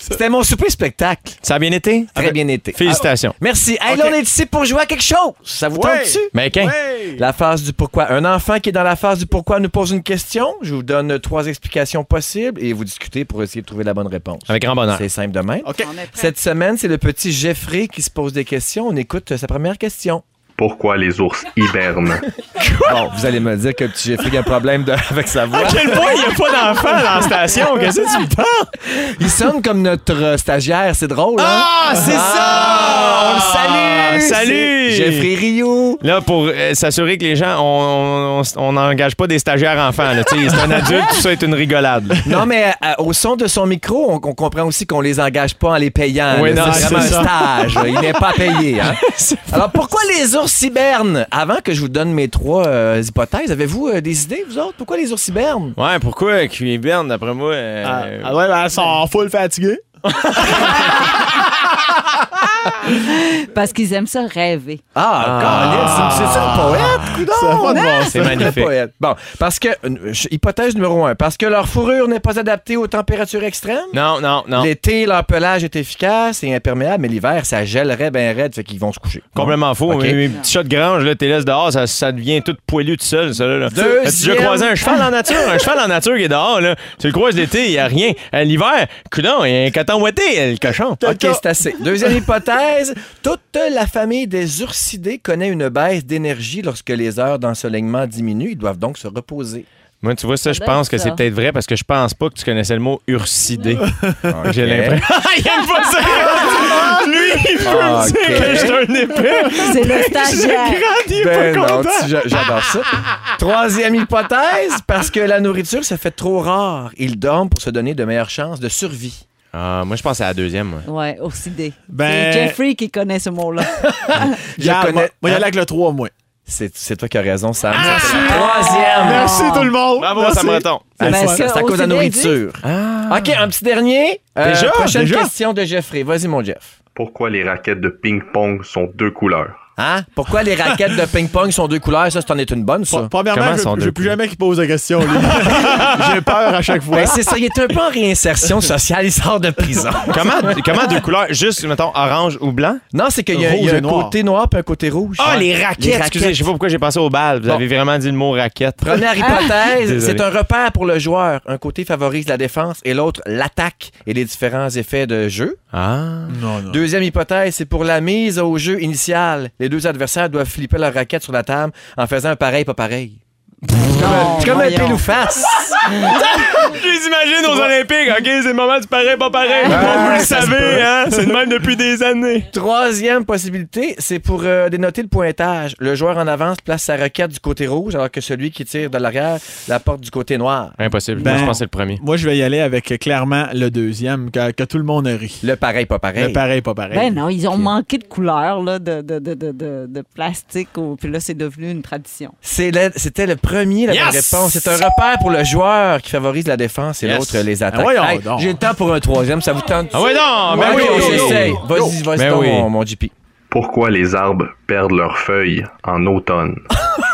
C'était mon souper spectacle. Ça a bien été? Très bien été. Félicitations. Ah, merci. Hey, là, on est ici pour jouer à quelque chose. Ça vous Ouais. tente-tu? Mais? Ouais. La phase du pourquoi. Un enfant qui est dans la phase du pourquoi nous pose une question. Je vous donne trois explications possibles et vous discutez pour essayer de trouver la bonne réponse. Avec grand bonheur. C'est simple de même. OK. On est prêt. Cette semaine, c'est le petit Jeffrey qui se pose des questions. On écoute euh, sa première question. Pourquoi les ours hibernent? Bon, vous allez me dire que petit Jeffrey a un problème de- avec sa voix. À quel point il n'y a pas d'enfant dans la station? Qu'est-ce que tu me parles? Il sonne comme notre euh, stagiaire. C'est drôle, hein? Ah, c'est ça! On le salue! Salut! C'est Jeffrey Rio. Là, pour euh, s'assurer que les gens, on n'engage pas des stagiaires enfants. là. Tu sais, C'est un adulte, tout ça est une rigolade. là. Non, mais euh, au son de son micro, on, on comprend aussi qu'on les engage pas en les payant. Oui, c'est vraiment un ça. stage. Il n'est pas payé. hein. Alors, pourquoi les ours hibernent? Avant que je vous donne mes trois euh, hypothèses, avez-vous euh, des idées, vous autres? Pourquoi les ours hibernent? Ouais, pourquoi qu'ils hibernent, d'après moi? euh, Ah, ah ouais, ben, elles sont full fatiguées. Parce qu'ils aiment ça rêver. Ah, Ah. C'est c'est ça le poète, coudonc? Bon C'est magnifique. poète. Bon, parce que, euh, hypothèse numéro un, parce que leur fourrure n'est pas adaptée aux températures extrêmes? Non, non, non. L'été, leur pelage est efficace et imperméable, mais l'hiver, ça gèlerait bien raide, fait qu'ils vont se coucher. Complètement faux. Mes, mes petits chats de grange, là, t'es laisses dehors, ça, ça devient tout poilu tout seul, ça. Là, As-tu déjà croisé un cheval en nature? Un cheval en nature qui est dehors, là. Tu le croises l'été, il n'y a rien. À l'hiver, coudon, il y a un ouaté, le cochon. OK, c'est assez. Deuxième hypothèse, toute la famille des ursidés connaît une baisse d'énergie lorsque les heures d'ensoleillement diminuent. Ils doivent donc se reposer. Moi, tu vois, ça, je pense que c'est peut-être vrai parce que je pense pas que tu connaissais le mot ursidé. J'ai l'impression. il aime pas ça! Lui, il veut me Ok. dire que je suis un épais. C'est le stagiaire. Ben pas non, j'adore ça. Troisième hypothèse, parce que la nourriture, ça fait trop rare. Ils dorment pour se donner de meilleures chances de survie. Ah, moi, je pense à la deuxième. Ouais, aussi des. Ben- C'est Jeffrey qui connaît ce mot-là. Je connais- Moi, moi, y aller avec le 3, moi. C'est c'est toi qui as raison, Sam. C'est la troisième. Merci tout le monde. Bravo, Merci. Sam Breton. Ah, Ben, c'est à cause de la nourriture. OK, un petit dernier. Euh, Déjà? Prochaine Déjà? question de Jeffrey. Vas-y, mon Jeff. Pourquoi les raquettes de ping-pong sont deux couleurs? Hein? Pourquoi les raquettes de ping-pong sont deux couleurs? Ça, c'en est une bonne, ça. Pre- Premièrement, Comment je deux veux plus jamais qu'il pose de questions, lui. J'ai peur à chaque fois. Ben, c'est ça, il est un peu en réinsertion sociale, il sort de prison. Comment, comment deux couleurs? Juste, mettons, orange ou blanc? Non, c'est qu'il y a, y un noir. côté noir puis un côté rouge. Ah, Ouais. les raquettes! Les Excusez, je sais pas pourquoi j'ai passé au bal. Vous Bon. avez vraiment dit le mot raquette. Première hypothèse, c'est un repère pour le joueur. Un côté favorise la défense et l'autre l'attaque et les différents effets de jeu. Ah. Non, non. Deuxième hypothèse, c'est pour la mise au jeu initial. Les deux adversaires doivent flipper leur raquette sur la table en faisant un pareil, pas pareil. C'est comme un pile ou face. Je les imagine aux Olympiques. OK, c'est le moment du pareil, pas pareil. vous le savez, hein? C'est le même depuis des années. Troisième possibilité, c'est pour euh, dénoter le pointage. Le joueur en avance place sa raquette du côté rouge alors que celui qui tire de l'arrière la porte du côté noir. Impossible. Ben- Moi, je pense que c'est le premier. Moi, je vais y aller avec euh, clairement le deuxième, que, que tout le monde a ri. Le pareil, pas pareil. Le pareil, pas pareil. Ben non, ils ont manqué de couleurs, là, de, de, de, de, de, de plastique. au- Puis là, c'est devenu une tradition. C'est le- C'était le premier, la bonne Yes! réponse. C'est un repère pour le joueur qui favorise la défense et Yes. l'autre les attaques. Ah, Hey, donc. J'ai le temps pour un troisième, ça vous tente? Ah ouais, non! Ben oui, go, go. j'essaye. Vas-y, vas-y, Ben oui. mon, mon JP. Pourquoi les arbres perdent leurs feuilles en automne?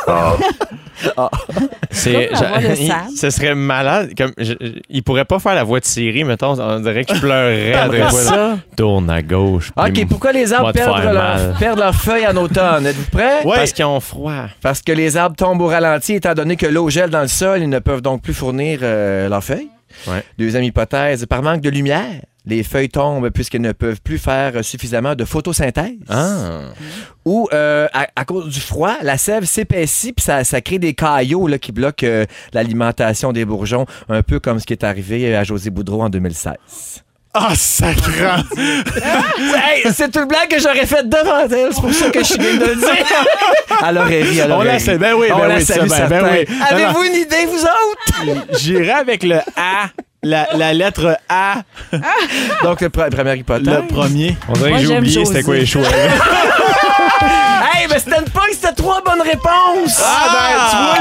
Ah, C'est, il- ce serait malade. Comme, je- je- il pourrait pas faire la voix de Siri, mettons. On dirait des fois, là. ça? Tourne à gauche. OK, pourquoi les arbres perdent, leur, perdent leurs feuilles en automne? Êtes-vous prêts? Ouais. Parce qu'ils ont froid. Parce que les arbres tombent au ralenti, étant donné que l'eau gèle dans le sol, ils ne peuvent donc plus fournir euh, leurs feuilles. Ouais. Deuxième hypothèse, par manque de lumière, les feuilles tombent puisqu'elles ne peuvent plus faire suffisamment de photosynthèse. Ah. Ou euh, à, à cause du froid, la sève s'épaissit puis ça, ça crée des caillots là, qui bloquent euh, l'alimentation des bourgeons, un peu comme ce qui est arrivé à José Boudreau en 2016. Ah, sacrant! Hey, c'est une blague que j'aurais faite devant elle. C'est pour ça que je suis de le dire. Ri, elle On la sait, ben oui, On ben la salue, ben, ben oui. Avez-vous une idée, vous autres? J'irai avec le A, la, la lettre A, Donc, le pre- premier hypothèse. le premier. On dirait Moi, que j'ai j'aime oublié c'était quoi les choix. Hey, mais c'était pas, c'était trois bonnes réponses. Ah, ben, tu vois,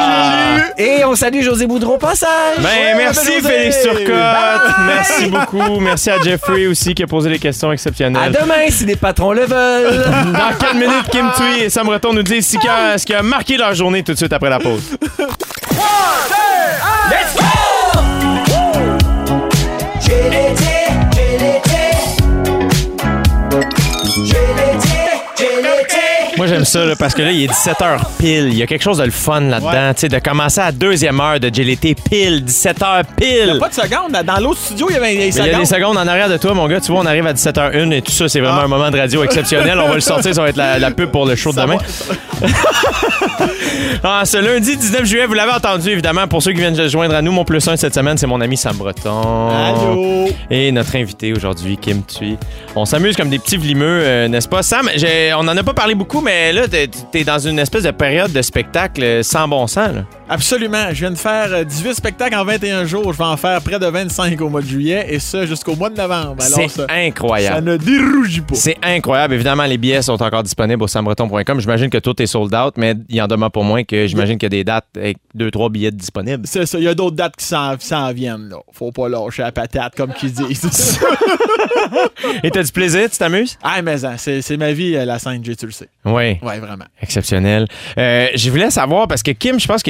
je l'ai eu. Et on salue José Boudreau au passage. Ben, merci José. Félix Turcotte. Merci beaucoup. Merci à Jeffrey aussi qui a posé des questions À exceptionnelles. demain, si les patrons le veulent. Dans 4 minutes, Kim Thuy et Sam Breton nous disent ce qui a, ce qui a marqué leur journée tout de suite après la pause. Moi, j'aime ça là, parce que là, il est 17h pile. Il y a quelque chose de le fun là-dedans. Ouais. tu sais, De commencer à la deuxième heure de GLT pile, 17h pile. Pas de seconde. Dans l'autre studio, il y avait des Mais il y a secondes. des secondes en arrière de toi, mon gars. Tu vois, on arrive à 17h01 et tout ça, c'est vraiment Ah. un moment de radio exceptionnel. On va le sortir, ça va être la, la pub pour le show de demain. Ah, ce lundi 19 juillet, vous l'avez entendu évidemment. Pour ceux qui viennent de se joindre à nous, mon plus un cette semaine, c'est mon ami Sam Breton. Allô? Et notre invité aujourd'hui, Kim Thuy. On s'amuse comme des petits vlimeux, euh, n'est-ce pas? Sam, on en a pas parlé beaucoup, mais là, t'es es dans une espèce de période de spectacle euh, sans bon sens. Absolument. Je viens de faire euh, 18 spectacles en 21 jours. Je vais en faire près de 25 au mois de juillet et ça jusqu'au mois de novembre. C'est ça, ça incroyable. ne dérougit pas. C'est incroyable. Évidemment, les billets sont encore disponibles au sambreton.com. J'imagine que tout est sold out, mais il en demeure pour moins que j'imagine qu'il y a des dates avec deux, trois billets disponibles. C'est ça. Il y a d'autres dates qui s'en viennent. Là. Faut pas lâcher la patate, comme qu'ils disent. Et t'as du plaisir? Tu t'amuses? ah, mais hein, c'est ma vie, euh, la scène, tu le sais. Oui. Ouais, vraiment. Exceptionnel. Euh, je voulais savoir, parce que Kim, je pense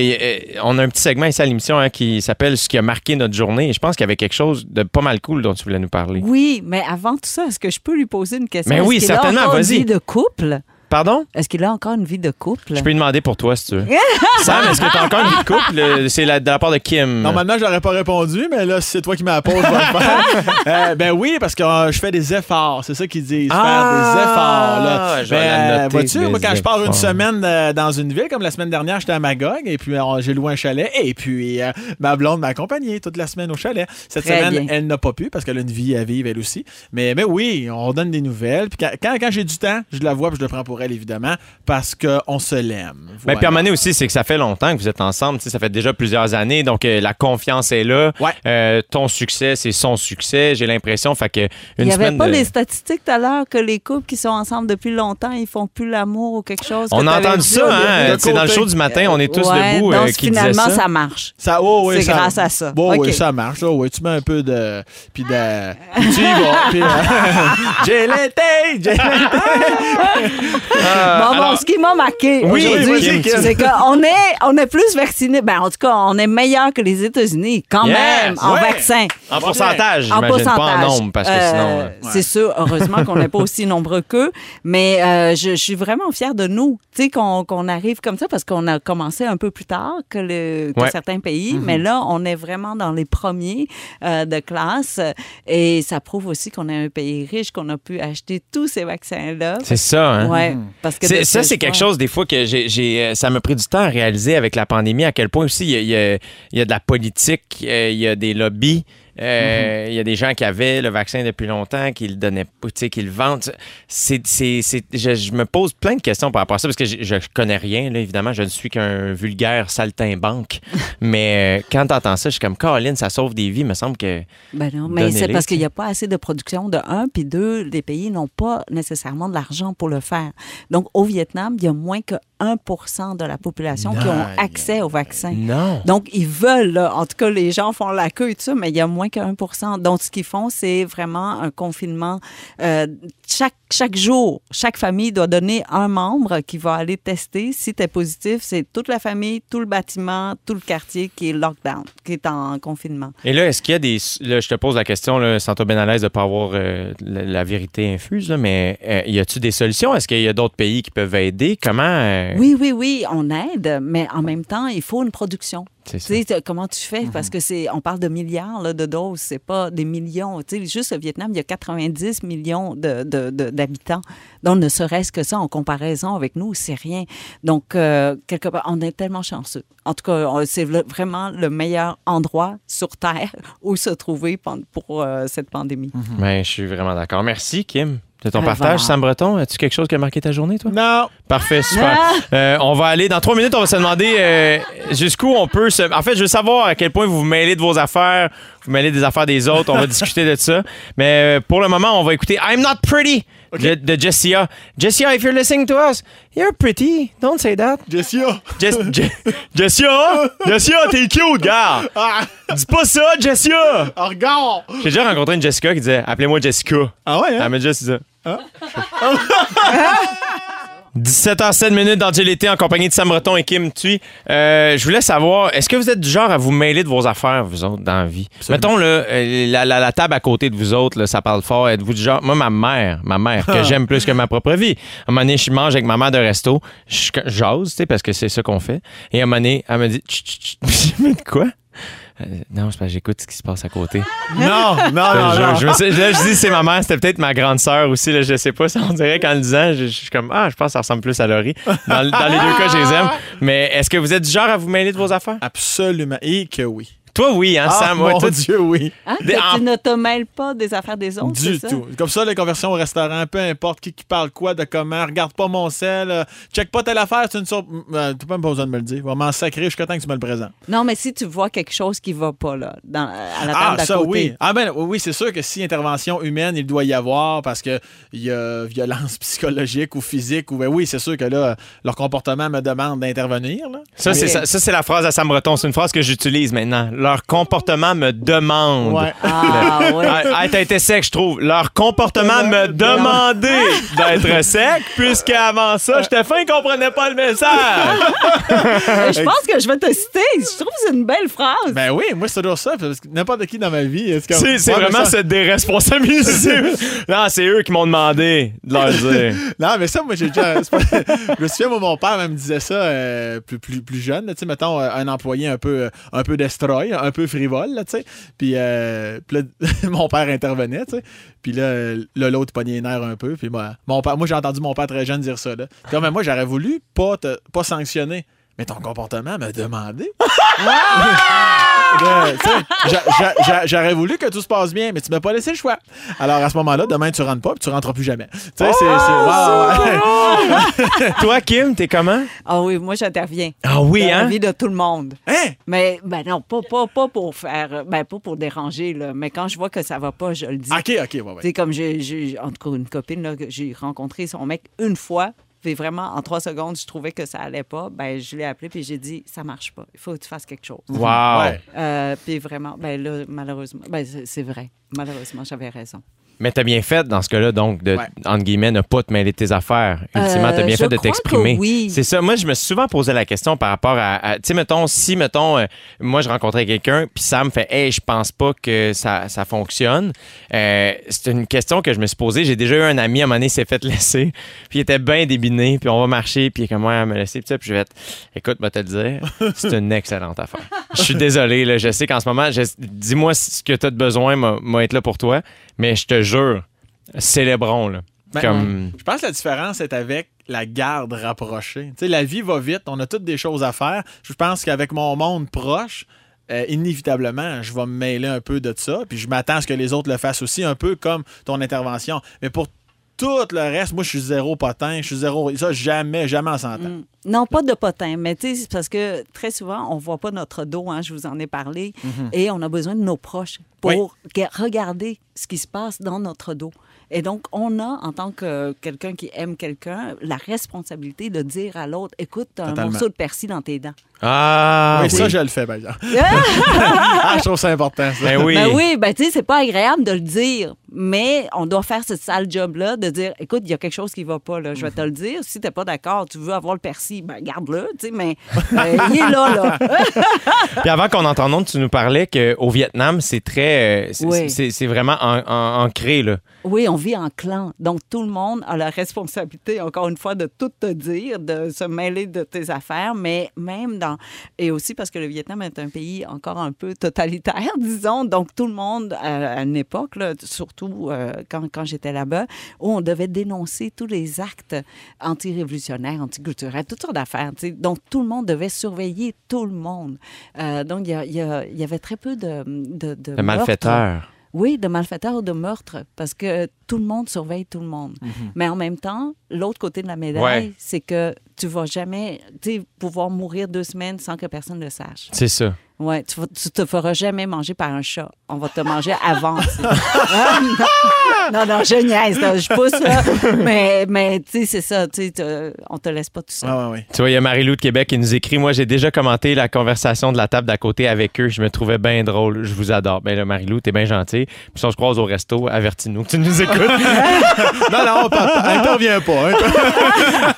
qu'on a un petit segment ici à l'émission hein, qui s'appelle Ce qui a marqué notre journée. Et je pense qu'il y avait quelque chose de pas mal cool dont tu voulais nous parler. Oui, mais avant tout ça, est-ce que je peux lui poser une question? Mais oui, certainement, vas-y. de couple? Pardon? Est-ce qu'il a encore une vie de couple? Je peux lui demander pour toi, si tu veux. Sam, est-ce que tu as encore une vie de couple? Euh, C'est la- de la part de Kim. Normalement, j'aurais pas répondu, mais là, si c'est toi qui m'as posé, je vais le faire. Euh, ben oui, parce que euh, je fais des efforts. C'est ça qu'ils disent. Ah, faire des efforts. Là. je vais Ben, la noter, vois-tu, moi, quand je pars une efforts. semaine euh, dans une ville, comme la semaine dernière, j'étais à Magog, et puis euh, j'ai loué un chalet, et puis euh, ma blonde m'a accompagné toute la semaine au chalet. Cette Très semaine, bien. elle n'a pas pu parce qu'elle a une vie à vivre, elle aussi. Mais, mais oui, on donne des nouvelles. Puis quand, quand, quand j'ai du temps, je la vois, puis je le prends pour elle, évidemment, parce qu'on se l'aime. Ben, Voilà. puis donné aussi, c'est que ça fait longtemps que vous êtes ensemble. Ça fait déjà plusieurs années. Donc, euh, la confiance est là. Ouais. Euh, ton succès, c'est son succès. J'ai l'impression. Fait que une Il n'y avait pas de- les statistiques tout à l'heure que les couples qui sont ensemble depuis longtemps, ils font plus l'amour ou quelque chose. que On a entendu ça, hein? C'est dans le show du matin, on est tous Ouais, debout donc euh, qui finalement, ça. ça marche. Ça, oh, oui, C'est ça- grâce à ça. Bon, OK. oui, ça marche. là, oui, tu mets un peu de. Puis de. puis tu y vas. Puis. j'ai l'été! J'ai l'été! bon, bon, ce qui m'a marqué Oui, aujourd'hui, c'est qu'on est, on est plus vaccinés. Ben, en tout cas, on est meilleur que les États-Unis, quand Yes, même, en ouais. vaccin. En pourcentage, En j'imagine, pas en pourcentage. nombre, parce que Euh, sinon. euh, C'est sûr, heureusement qu'on n'est pas aussi nombreux qu'eux, mais euh, je, je suis vraiment fière de nous, tu sais, qu'on qu'on arrive comme ça, parce qu'on a commencé un peu plus tard que, le, que Ouais. certains pays, mais là, on est vraiment dans les premiers euh, de classe, et ça prouve aussi qu'on est un pays riche, qu'on a pu acheter tous ces vaccins-là. C'est ça, hein? Ouais, parce que ça, c'est quelque chose, des fois, que j'ai, euh, ça m'a pris du temps à réaliser avec la pandémie, à quel point aussi il y a, il y a- il y a de la politique, euh, il y a des lobbies. Euh, Il y a des gens qui avaient le vaccin depuis longtemps, qui le donnaient tu qui le vendent. C'est, je, je me pose plein de questions par rapport à ça parce que je, je connais rien, là, évidemment. Je ne suis qu'un vulgaire saltimbanque. Mais euh, quand t'entends ça, je suis comme, Caroline, ça sauve des vies. Il me semble que. Ben non, mais c'est parce tu qu'il n'y a pas assez de production de un, puis deux, les pays n'ont pas nécessairement de l'argent pour le faire. Donc, au Vietnam, il y a moins que 1 de la population qui ont accès au vaccin. Non. Donc, ils veulent, là. en tout cas, les gens font la queue et tout ça, mais il y a moins que 1 Donc, ce qu'ils font, c'est vraiment un confinement. euh, chaque, chaque jour, chaque famille doit donner un membre qui va aller tester. Si tu es positif, c'est toute la famille, tout le bâtiment, tout le quartier qui est lockdown, qui est en confinement. Et là, est-ce qu'il y a des. Là, je te pose la question, là, sans toi bien à l'aise de ne pas avoir euh, la, la vérité infuse, là, mais euh, y a-tu des solutions? Est-ce qu'il y a d'autres pays qui peuvent aider? Comment, euh, Oui, oui, oui, on aide, mais en même temps, il faut une production. Tu sais, comment tu fais? Parce que c'est, on parle de milliards là, de doses, c'est pas des millions. Tu sais, juste au Vietnam, il y a 90 millions d'habitants. Donc, ne serait-ce que ça, en comparaison avec nous, c'est rien. Donc, euh, quelque part, on est tellement chanceux. En tout cas, c'est vraiment le meilleur endroit sur Terre où se trouver pour euh, cette pandémie. Ben, je suis vraiment d'accord. Merci, Kim, de ton Ah, partage. Sam Breton, as-tu quelque chose qui a marqué ta journée, toi? Non. Parfait, super. Ah! Euh, on va aller, dans trois minutes, on va se demander euh, jusqu'où on peut se... En fait, je veux savoir à quel point vous vous mêlez de vos affaires, vous mêlez des affaires des autres, on va discuter de ça. Mais euh, pour le moment, on va écouter I'm Not Pretty de, de Jessia. Jessia, if you're listening to us, you're pretty. Don't say that. Jessia. Jess, Je- Jessia, Jessia, t'es cute, gars. Ah, Dis pas ça, Jessia. regarde. J'ai déjà rencontré une Jessica qui disait Appelez-moi Jessica. Ah ouais, hein? Elle m'a déjà dit ça. 17h07 minutes dans JLT en compagnie de Sam Breton et Kim Thuy. Euh, je voulais savoir, est-ce que vous êtes du genre à vous mêler de vos affaires, vous autres, dans la vie? Mettons, là, euh, la, la- la table à côté de vous autres, là, ça parle fort. Êtes-vous du genre... Moi, ma mère, ma mère, que j'aime plus que ma propre vie. À un moment donné, je mange avec ma mère de resto, j'ose, tu sais, parce que c'est ça qu'on fait. Et à un moment donné, elle me dit... Chut, chut, chut. Quoi? Euh, non, c'est parce que j'écoute ce qui se passe à côté. Non, non, non, Je- non. je me suis- là, je dis c'est ma mère, c'était peut-être ma grande sœur aussi. Là, je sais pas. ça, On dirait qu'en le disant, je, je suis comme Ah, je pense que ça ressemble plus à Laurie. Dans les deux cas, je les aime. Mais est-ce que vous êtes du genre à vous mêler de vos affaires? Absolument. Et que oui. Toi, oui, hein, Ah, Sam? mon Ouais, toi, tu- Dieu, oui. Hein? Des- Que en- tu ne te mêles pas des affaires des autres, Du ça? tout. Comme ça, les conversions au restaurant, peu importe qui, qui parle quoi, de comment, regarde pas mon sel, euh, check pas telle affaire, c'est une sorte. Euh, T'as pas même pas besoin de me le dire. Vraiment sacré jusqu'à temps que tu me le présentes. Non, mais si tu vois quelque chose qui va pas là, dans, à la table Ah, d'à ça, côté. oui. Ah, ben, oui, oui, c'est sûr que si intervention humaine, il doit y avoir parce qu'il y a violence psychologique ou physique, ou ben oui, c'est sûr que là, leur comportement me demande d'intervenir. là. Ça, c'est, Ok. ça, ça, c'est la phrase à Sam Breton. C'est une phrase que j'utilise maintenant. Leur comportement me demande. Ouais. Ah, ouais. Ah, hey, t'as été sec, je trouve. Leur comportement me demandait d'être sec, puisqu'avant ça, j'étais fin, ils comprenaient pas le message. je pense que je vais te citer. Je trouve que c'est une belle phrase. Ben oui, moi, c'est toujours ça. Parce que n'importe qui dans ma vie. C'est Ouais, vraiment ça- se déresponsabiliser. non, c'est eux qui m'ont demandé de leur dire. Non, mais ça, moi, j'ai déjà. pas- je me souviens, moi, mon père me disait ça euh, plus, plus, plus jeune. Tu sais, mettons, euh, un employé un peu, euh, un peu destroy, un peu frivole, là, tu sais. Puis, euh, puis là, mon père intervenait, tu sais. Puis là, là, l'autre pognait les nerfs un peu. Puis moi, mon père, moi, j'ai entendu mon père très jeune dire ça, là. Comme, mais moi, j'aurais voulu pas, te, pas sanctionner. Mais ton comportement m'a demandé. Tu sais, J'aurais voulu que tout se passe bien, mais tu m'as pas laissé le choix. Alors à ce moment-là, demain tu rentres pas, puis tu rentreras plus jamais. Tu sais, c'est- ouais. Toi, Kim, t'es comment? Ah oui, moi, j'interviens. Ah oui, Dans la hein? vie de tout le monde. Hein? Mais ben non, pas, pas, pas pour faire, ben pas pour déranger, là, mais quand je vois que ça va pas, je le dis. Ok, ok, ouais, ouais. C'est comme j'ai, en tout cas, une copine là, que j'ai rencontré son mec une fois. Puis vraiment, en trois secondes, je trouvais que ça allait pas. Ben, je l'ai appelé puis j'ai dit, ça marche pas. Il faut que tu fasses quelque chose. Wow. Ouais. Euh, puis vraiment, ben là, malheureusement, ben c'est, c'est vrai. Malheureusement, j'avais raison. Mais t'as bien fait dans ce cas-là, donc, de, Ouais. entre guillemets, ne pas te mêler de tes affaires. Ultimement, t'as Euh, bien je fait de t'exprimer. oui. C'est ça. Moi, je me suis souvent posé la question par rapport à. à- tu sais, mettons, si, mettons, euh, moi, je rencontrais quelqu'un, puis Sam fait, hey, je pense pas que ça, ça fonctionne. Euh, c'est une question que je me suis posée. J'ai déjà eu un ami, à un moment donné, il s'est fait laisser, puis il était bien débiné, puis on va marcher, puis il est comme, ouais, m'a laissé, puis ça, puis je vais être, écoute, moi, te le dire, c'est une excellente affaire. Je suis désolé, là, je sais qu'en ce moment, je- dis-moi ce que tu as de besoin, moi, être là pour toi, mais je te jure, célébrons, là. Ben, Comme. Je pense que la différence est avec la garde rapprochée. La vie va vite, on a toutes des choses à faire. Je pense qu'avec mon monde proche, euh, inévitablement, je vais me mêler un peu de ça, puis je m'attends à ce que les autres le fassent aussi, un peu comme ton intervention. Mais pour tout le reste, moi, je suis zéro potin, je suis zéro. Ça, jamais, jamais en 100 ans. Mm. Non, pas de potin, mais tu sais, parce que très souvent, on voit pas notre dos, hein, je vous en ai parlé, et on a besoin de nos proches pour Oui. regarder ce qui se passe dans notre dos. Et donc, on a, en tant que quelqu'un qui aime quelqu'un, la responsabilité de dire à l'autre, écoute, tu as un morceau de persil dans tes dents. Ah, oui, oui. ça, je le fais, par exemple. ah, je trouve ça important, ça. Ben oui. Ben oui, ben tu sais, c'est pas agréable de le dire, mais on doit faire ce sale job-là de dire, écoute, il y a quelque chose qui va pas, là, je vais te le dire. Si t'es pas d'accord, tu veux avoir le persil, ben garde-le, tu sais, mais euh, il est là, là. Puis avant qu'on entende, tu nous parlais qu'au Vietnam, c'est très. euh, c'est Oui. c'est- c'est vraiment an- an- ancré, là. Oui, on vit en clan. Donc, tout le monde a la responsabilité, encore une fois, de tout te dire, de se mêler de tes affaires, mais même dans... Et aussi parce que le Vietnam est un pays encore un peu totalitaire, disons. Donc, tout le monde, à, une époque, là, surtout euh, quand, quand j'étais là-bas, où on devait dénoncer tous les actes anti-révolutionnaires, anticulturels, toutes sortes d'affaires. Donc, tout le monde devait surveiller tout le monde. Euh, donc, il y, avait très peu de... De, de Le malfaiteur. oui, de malfaiteurs ou de meurtres, parce que tout le monde surveille tout le monde. Mais en même temps, l'autre côté de la médaille, Ouais. c'est que tu vas jamais pouvoir mourir deux semaines sans que personne ne le sache. C'est ça. Ouais, tu, tu te feras jamais manger par un chat. On va te manger avant. Ah, non. non, non, je niaise, je pousse, là. Mais, mais tu sais, c'est ça, tu sais, te- on te laisse pas tout seul. Ouais, ouais, ouais. Tu vois, il y a Marie-Lou de Québec qui nous écrit Moi, j'ai déjà commenté la conversation de la table d'à côté avec eux. Je me trouvais bien drôle. Je vous adore. Ben là, Marie-Lou, t'es bien gentil. Puis si on se croise au resto, avertis-nous que tu nous écoutes. Non, non, papa, interviens pas. hein.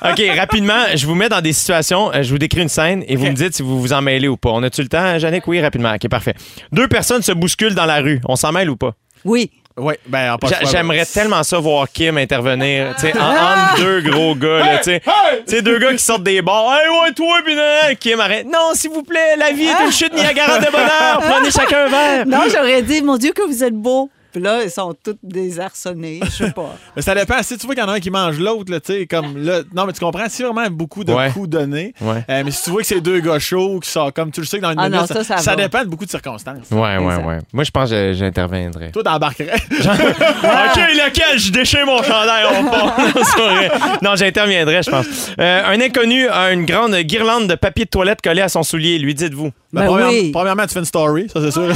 OK, rapidement, je vous mets dans des situations. euh, Je vous décris une scène et vous me dites si vous vous en mêlez ou pas. On a-tu le temps, Oui, rapidement. OK, parfait. Deux personnes se bousculent dans la rue. On s'en mêle ou pas? Oui. Oui, ben, en J'a- J'aimerais tellement ça voir Kim intervenir, tu sais, en- entre deux gros gars, là, tu sais. Tu sais, deux gars qui sortent des bars. Hey, ouais, toi, puis nan, Kim arrête. Non, s'il vous plaît, la vie est une chute Niagara de bonheur. Prenez chacun un verre. Non, j'aurais dit, mon Dieu, que vous êtes beau. Puis là, ils sont tous désarçonnés, je sais pas. Mais ça dépend. Si tu vois qu'il y en a un qui mange l'autre, là, tu sais, comme là. Non, mais tu comprends, si vraiment beaucoup de Ouais. coups donnés. Ouais. euh, mais si tu vois que c'est deux gars chauds qui sont comme tu le sais que dans une Ah minute, non, ça, dépend de beaucoup de circonstances. Ouais, ouais, Exact. ouais. Moi, je pense que j'interviendrais. Toi, t'embarquerais. OK, lequel? Je déchire mon chandail, on part. Non, j'interviendrais, je pense. Euh, un inconnu a une grande guirlande de papier de toilette collée à son soulier. Lui, dites-vous. Ben, Ben première- oui. Premièrement, tu fais une story, ça c'est sûr.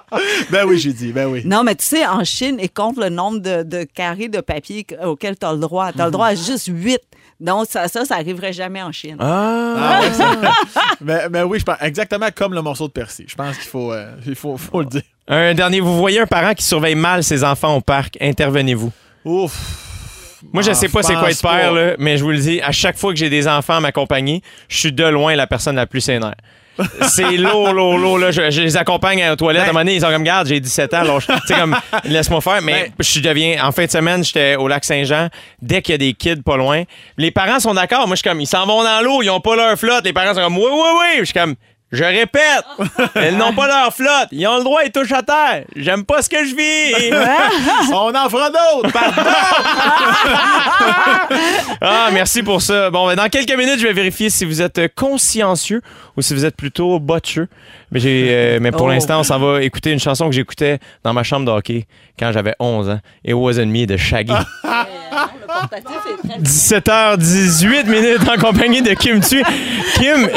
ben oui, j'ai dit, ben oui. Non, mais tu sais, en Chine, ils comptent le nombre de, de carrés de papier qu- auquel tu as le droit. Tu as le droit à juste 8. Donc, ça, ça, ça arriverait jamais en Chine. Ah, ouais, ça- ben, ben oui, je pense exactement comme le morceau de persil. Je pense qu'il faut, euh, il faut, faut le dire. Un dernier, vous voyez un parent qui surveille mal ses enfants au parc. Intervenez-vous. Ouf. Moi, je Ah, sais pas c'est quoi être père, là, mais je vous le dis, à chaque fois que j'ai des enfants à m'accompagner, je suis de loin la personne la plus sénère. C'est lourd, lourd, lourd. Là. Je, je les accompagne aux toilettes. Ben- à un moment donné, ils sont comme, garde, j'ai 17 ans. Tu sais, comme, laisse-moi faire. Mais Ben- je deviens, en fin de semaine, j'étais au lac Saint-Jean. Dès qu'il y a des kids pas loin, les parents sont d'accord. Moi, je suis comme, ils s'en vont dans l'eau, ils ont pas leur flotte. Les parents sont comme, oui, oui, oui. Je suis comme, je répète, ils n'ont pas leur flotte. Ils ont le droit, ils touchent à terre. J'aime pas ce que je vis. On en fera d'autres, pardon. Ah, merci pour ça. Bon, ben, dans quelques minutes, je vais vérifier si vous êtes consciencieux ou si vous êtes plutôt botcheux. Mais, j'ai, euh, mais pour Oh. l'instant, on s'en va écouter une chanson que j'écoutais dans ma chambre de hockey quand j'avais 11 ans. It Wasn't Me de Shaggy. Le portatif est très 17h18 minutes en compagnie de Kim Tu. Kim,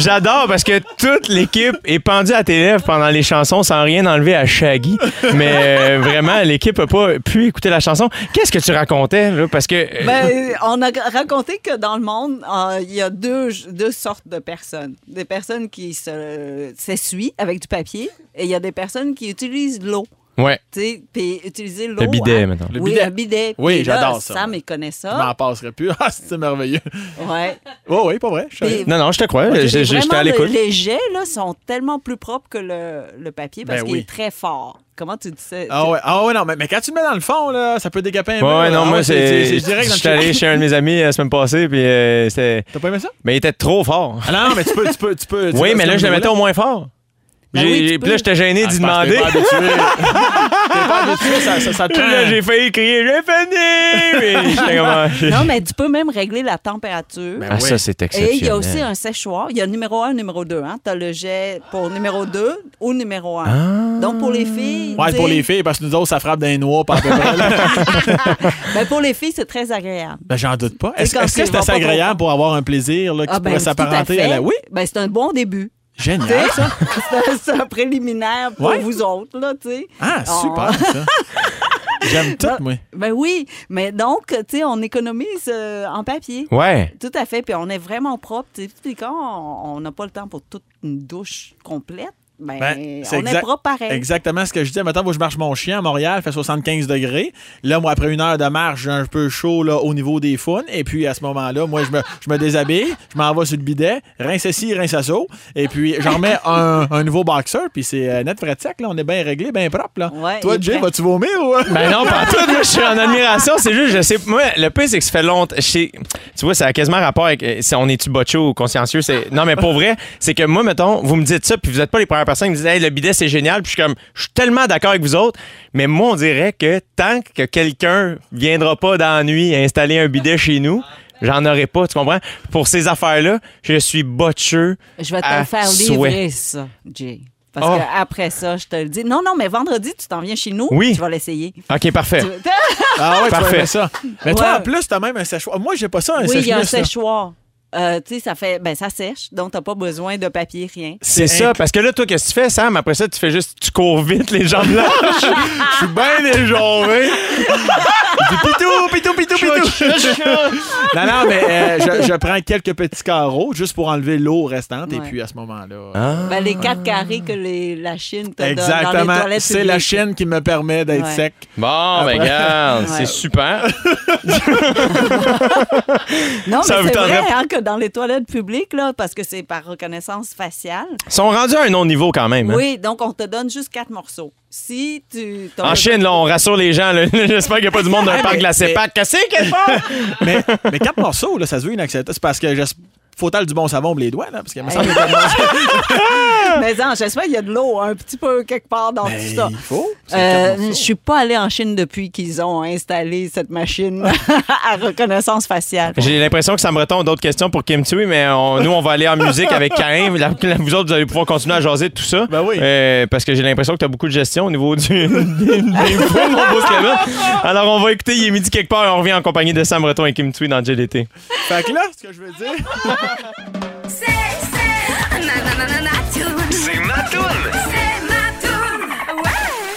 j'adore parce que toute l'équipe est pendue à tes lèvres pendant les chansons sans rien enlever à Shaggy. Mais euh, vraiment, l'équipe n'a pas pu écouter la chanson. Qu'est-ce que tu racontais? Là? Euh, Ben, on a raconté que dans le monde, euh, il y a deux, sortes de personnes. Des personnes qui se- s'essuient avec du papier et il y a des personnes qui utilisent l'eau. Ouais, Tu sais, puis utiliser l'eau. le bidet, hein. maintenant. Le oui, bidet. un bidet. Oui, j'adore ça. Sam, il connaît Je m'en ça. passerai plus. Ah, c'est merveilleux. Ouais. Oh oui, pas vrai. Non, non, je te crois. J'étais à le- l'écoute. les jets là, sont tellement plus propres que le, le papier parce Ben qu'il oui. est très fort. Comment tu dis ça? Ah ouais, ah ouais, non, mais, mais quand tu le mets dans le fond, là, ça peut dégaper un peu. Ouais, non, Ah moi, c'est. Je suis allé chez un de mes amis la semaine passée, puis euh, c'était. T'as pas aimé ça? Mais il était trop fort. Ah non, mais tu peux, tu peux, tu peux. tu Oui, mais là, je le mettais au moins fort. Ben J'ai- oui, tu puis peux. là, j'étais gêné Ah, d'y demander. T'es pas habitué. T'es pas habitué, ça, ça, ça te Là, j'ai failli crier, j'ai fini! Puis j'étais comme. ah, Non, mais tu peux même régler la température. Ben Ah, oui. ça, c'est Et exceptionnel. il y a aussi un séchoir. Il y a le numéro 1 numéro 2. Hein? Tu as le jet pour numéro 2 ou numéro 1. Ah. Donc, pour les filles. Ouais, pour les filles, parce que nous autres, ça frappe d'un noix, à là. ben, pour les filles, c'est très agréable. Ben, j'en doute pas. Est-ce que c'est assez agréable pour avoir un plaisir là, qui Ah, ben, pourrait à s'apparenter fait. à la. Oui, Ben, c'est un bon début. Génial, ça. c'est un- préliminaire pour Ouais. vous autres, là, tu sais. Ah, Oh. super, ça. J'aime tout, moi. Ben oui, mais donc, tu sais, on économise euh, en papier. Ouais. Tout à fait, puis on est vraiment propre. tu sais. Puis quand on on n'a pas le temps pour toute une douche complète, ben, Ben, c'est on exact- est propre pareil. Exactement ce que je dis. Maintenant, où je marche mon chien à Montréal, il fait 75 degrés. Là, moi, après une heure de marche, j'ai un peu chaud là, au niveau des faunes. Et puis, à ce moment-là, moi, je me, je me déshabille, je m'en vais sur le bidet, rince ci, rince ça. Et puis, j'en remets un, un nouveau boxer. Puis, c'est euh, net frais de sec. Là. On est bien réglé, bien propre. Là. Ouais, Toi, Jay, vas-tu vomir ou? Ben non, pas tout. Moi, je suis en admiration. C'est juste, je sais. Moi, le pire, c'est que ça fait longtemps. je sais- Tu vois, ça a quasiment rapport avec euh, si on est-tu botcho ou consciencieux. C'est... Non, mais pour vrai, c'est que moi, mettons, vous me dites ça, puis vous n'êtes pas les premières personnes qui me disent, hey, le bidet, c'est génial. Puis je suis comme, je suis tellement d'accord avec vous autres. Mais moi, on dirait que tant que quelqu'un viendra pas dans la nuit installer un bidet chez nous, j'en aurai pas. Tu comprends? Pour ces affaires-là, je suis botcheux. Je vais te le faire souhait. livrer, ça, Jay. Parce Oh. qu'après ça, je te le dis. Non, non, mais vendredi, tu t'en viens chez nous. Oui. Tu vas l'essayer. OK, parfait. Ah ouais, Parfait. ça. Mais toi, en plus, t'as même un séchoir. Moi, j'ai pas ça, un Oui, il y a un séchoir. Euh, tu sais, ça fait. Ben, ça sèche, donc t'as pas besoin de papier, rien. C'est ça, parce que là, toi, qu'est-ce que tu fais, Sam? Après ça, tu fais juste, tu cours vite, les jambes là. Je suis bien dis pitou, pitou, pitou, pitou. non, non, mais euh, je, je prends quelques petits carreaux juste pour enlever l'eau restante. Et puis, à ce moment-là. Ah. Ben, les quatre carrés que les, la Chine te donne dans les Exactement. C'est la chaîne qui me permet d'être Ouais. sec. Bon, ben regarde, Ouais. c'est super. Non, Ça vous vrai hein, que dans les toilettes publiques, là, parce que c'est par reconnaissance faciale. Ils sont rendus à un autre niveau quand même. hein? Oui, donc on te donne juste quatre morceaux. Si tu. En Chine, là, on rassure les gens. là. J'espère qu'il n'y a pas du monde d'un Ah, parc de la CEPAC. Qu'est-ce qu'elle fait? mais, mais quatre morceaux, là, ça se veut inacceptable. C'est parce que je faut du bon savon pour les doigts, là, parce qu'il me semble que Mais non, j'espère qu'il y a de l'eau un petit peu quelque part dans Ben, tout ça. il faut. c'est Euh, je suis pas allée en Chine depuis qu'ils ont installé cette machine à reconnaissance faciale. J'ai l'impression que Sam Breton a d'autres questions pour Kim Tui, mais on- nous, on va aller en musique avec Karim. La- la- vous autres, vous allez pouvoir continuer à jaser de tout ça. Ben oui. Euh, parce que j'ai l'impression que tu as beaucoup de gestion au niveau du, des, des fous, mon beau Clément. Alors, on va écouter Il est midi quelque part et on revient en compagnie de Sam Breton et Kim Tui dans JDT. Fait que là, ce que je veux dire. C'est, c'est, na, na, na, na, na,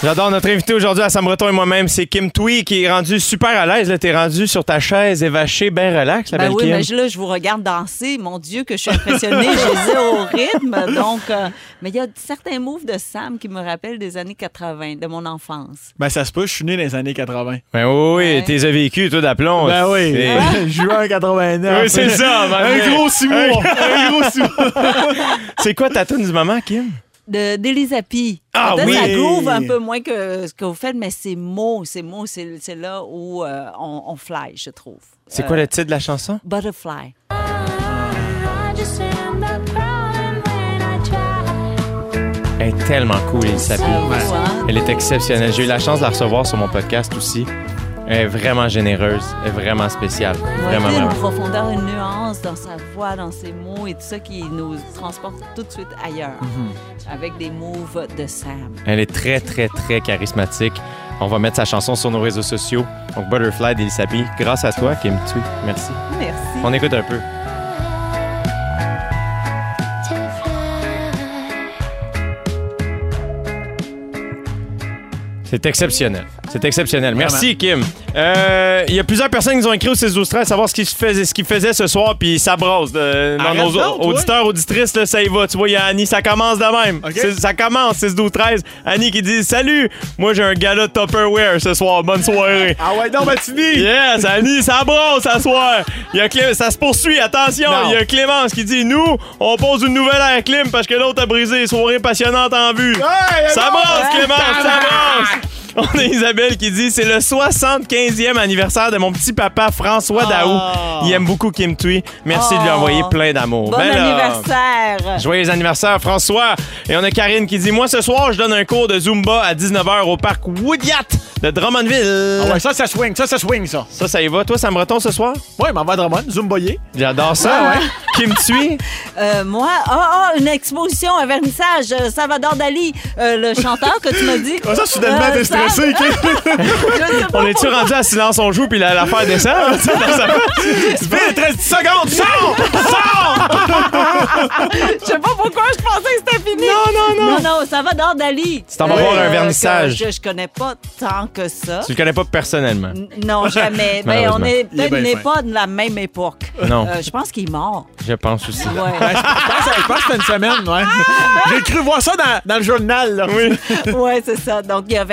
J'adore notre invité aujourd'hui à Sam Breton et moi-même, c'est Kim Tui qui est rendu super à l'aise. Là, t'es rendu sur ta chaise évachée, bien relax, la Ben belle oui, Kim. mais je- là, je vous regarde danser. Mon Dieu, que je suis impressionnée. je les ai au rythme. Donc, euh, mais il y a certains moves de Sam qui me rappellent des années 80, de mon enfance. Ben, ça se peut, je suis né dans les années 80. Ben oui, oui, Ouais. t'es vécu, toi, d'aplomb. Ben oui. C'est- Juin 89. Oui, c'est ça, man. Un gros six mois. Un gros six mois. C'est quoi ta tune du moment, Kim? De d'Elisapi. Ah oui! Ça groove un peu moins que ce que vous faites, mais c'est mots, c'est mots, c'est là où euh, on, on fly, je trouve. C'est Euh, quoi le titre de la chanson? Butterfly. Elle est tellement cool, Elisa P. Ouais. hein? Elle est exceptionnelle. J'ai eu la chance de la recevoir sur mon podcast aussi. Elle est vraiment généreuse. Elle est vraiment spéciale. Ouais, Vraiment, il y a une vraiment. profondeur, une nuance dans sa voix, dans ses mots et tout ça qui nous transporte tout de suite ailleurs. Mhm. Avec des moves de Sam. Elle est très, très, très charismatique. On va mettre sa chanson sur nos réseaux sociaux. Donc, Butterfly d'Elisa P. Grâce à toi, Kim Tui. Merci. Merci. On écoute un peu. C'est exceptionnel. C'est exceptionnel. Merci, Kim. Euh, Il y a plusieurs personnes qui nous ont écrit au 6 12 13 savoir ce qu'ils faisaient, ce qu'ils faisaient ce soir, puis ça brosse. dans nos donc, toi. auditeurs, auditrices, là, ça y va. Tu vois, il y a Annie, ça commence de même. Ça commence, 6 12 13 Annie qui dit Salut, moi j'ai un gala de Tupperware ce soir. Bonne soirée. Ah ouais, non, Matini. Yes, Annie, ça brosse ce soir. Y a Clé- ça se poursuit, attention. Il y a Clémence qui dit Nous, on pose une nouvelle à Clim parce que l'autre a brisé. Soirée passionnante en vue. Hey, Ça non. brasse, Clémence, ça tabarnak. On a Isabelle qui dit c'est le 75e anniversaire de mon petit papa François Daou. Il aime beaucoup Kim Tui. Merci de lui Oh. envoyer plein d'amour. Bon Ben là, anniversaire! Joyeux anniversaire, François. Et on a Karine qui dit Moi, ce soir, je donne un cours de Zumba à 19h au parc Woodyat de Drummondville. Ah ouais, ça, ça swing, ça, ça swing, ça. Ça, ça y va. Toi, ça me retombe ce soir? Ouais, m'en va à Drummond, Zumboyer. J'adore ça, ouais. Kim Tui. Euh, moi, ah, ah, une exposition, un vernissage, euh, Salvador Dali, euh, le chanteur que tu m'as dit. Ah, ça, soudainement, Euh, ça-? Je sais pas On est-tu rendu à silence on joue puis la- l'affaire descend? Tu sais, dans sa- Vite, 13 secondes, sors! Sors! Je sais pas pourquoi je pensais que c'était fini. non, non, non, non, ça va dans Dali. Tu t'en vas voir un vernissage. que Je, je connais pas tant que ça. Tu le connais pas personnellement. N- Non, jamais. ben, Malheureusement. on est Il est peut-être bien n'est fin. pas de la même époque. Non. Euh, je pense qu'il est mort. Je pense aussi. Ouais. Je pense, je pense que c'était une semaine, ouais. J'ai cru voir ça dans, dans le journal, là. Oui. ouais, c'est ça. Donc, il y a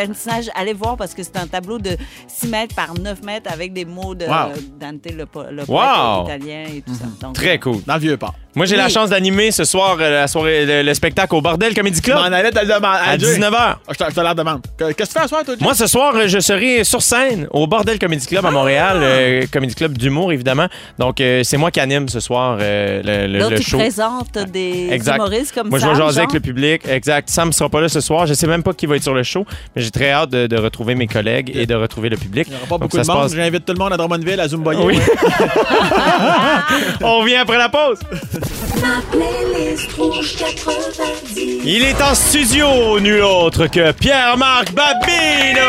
Allez voir parce que c'est un tableau de 6 mètres par 9 mètres avec des mots de Wow. Dante, le, le poète Wow. italien et tout ça. Donc, Très euh, cool. Dans le vieux port. Moi, j'ai Oui. la chance d'animer ce soir euh, la soirée, le, le spectacle au Bordel Comedy Je m'en Club allais te le demander. à Jay. 19h. Ah, Je te, je te la demande. Que- Qu'est-ce que tu fais à soir, toi, Jay? Moi, ce soir, euh, je serai sur scène au Bordel Comedy Club à Montréal, euh, Comedy Club d'humour, évidemment. Donc, euh, c'est moi qui anime ce soir euh, le, le- Là, le tu show. présentes des Exact. humoristes comme Moi, je Sam, vais jaser avec le public. Exact. Sam sera pas là ce soir. Je sais même pas qui va être sur le show, mais j'ai très hâte de, de retrouver mes collègues et de retrouver le public. Il n'y aura pas Donc, beaucoup ça de se monde. passe- J'invite tout le monde à Drummondville, à Zumboyer. Oui. On revient après la pause. Il est en studio, nul autre que Pierre-Marc Babino.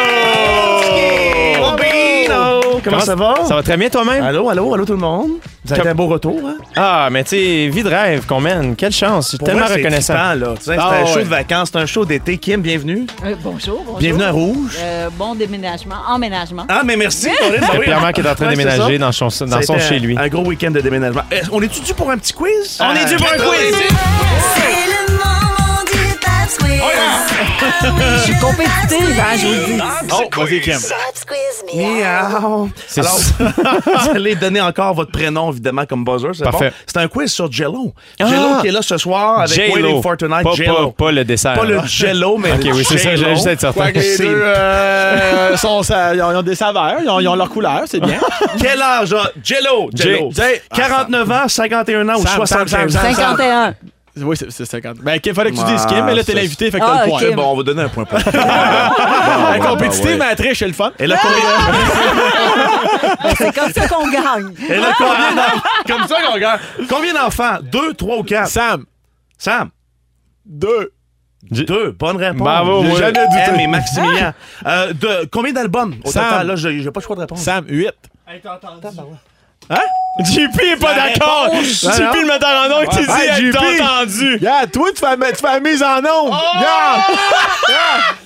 Babino! Comment ça va? Ça va très bien toi-même? Allô, allô, allô tout le monde? Vous avez Comme- un beau retour, hein? Ah, mais tu sais, vie de rêve qu'on mène. Quelle chance. Je suis Pour tellement vrai, c'est reconnaissant. là. Tu sais, Ah, c'est un show ouais. de vacances, c'est un show d'été. Kim, bienvenue. Euh, bonjour, bonjour. Bienvenue à Rouge. Euh, bon déménagement, emménagement. Ah, mais merci, Corinne. Ben oui. Pierre-Marc est en train de Ouais, c'est déménager ça. dans son, Ça dans a son été chez lui. Un gros week-end de déménagement. Est-ce- On est-tu dû pour un petit quiz? On est dû pour un quiz. C'est le Je suis compétitive, hein, je vous le dis. Oh, vas-y, Kim. Miaou. C'est Alors, vous allez donner encore votre prénom, évidemment, comme buzzer. C'est Parfait. bon? C'est un quiz sur Jello. Ah! Jello qui est là ce soir avec J-Lo. Waiting for Tonight. Pas, Jello. pas, pas le dessert. Pas le. Jello, mais Ok, le oui, c'est ça. J-Lo. J'ai juste être certain. Quoi que les C'est- deux euh, sont, ça- ils, ont, ils ont des saveurs, ils ont, ils ont leur couleur, c'est bien. Quel âge a Jello? Jello. Jay. 49 ans, 51 ans ou Sam, Sam, 75 Sam, ans? Sam. 51. Oui, c'est c'est 50. Ben, il fallait que tu Ah, dises Kim, mais là, t'es l'invité, fait que Ah, t'as le point. bon, on va donner un point pour La ouais, compétitive, ouais. mais la triche, c'est le fun. Et là, combien, C'est comme ça qu'on gagne. et là, combien d'enfants? Comme ça qu'on regarde. Combien d'enfants? Deux, trois ou quatre? Sam, Sam? deux. Deux. Bonne réponse. Bravo, J'ai jamais douté. Eh, mais Maximilien. Euh, de, combien d'albums? Au Sam. total, là, j'ai pas le choix de répondre. Sam, 8. JP est pas d'accord. JP, le metteur en ondes, qui dit t'as entendu. Regarde, toi, tu fais, la- tu fais la mise en onde. Regarde.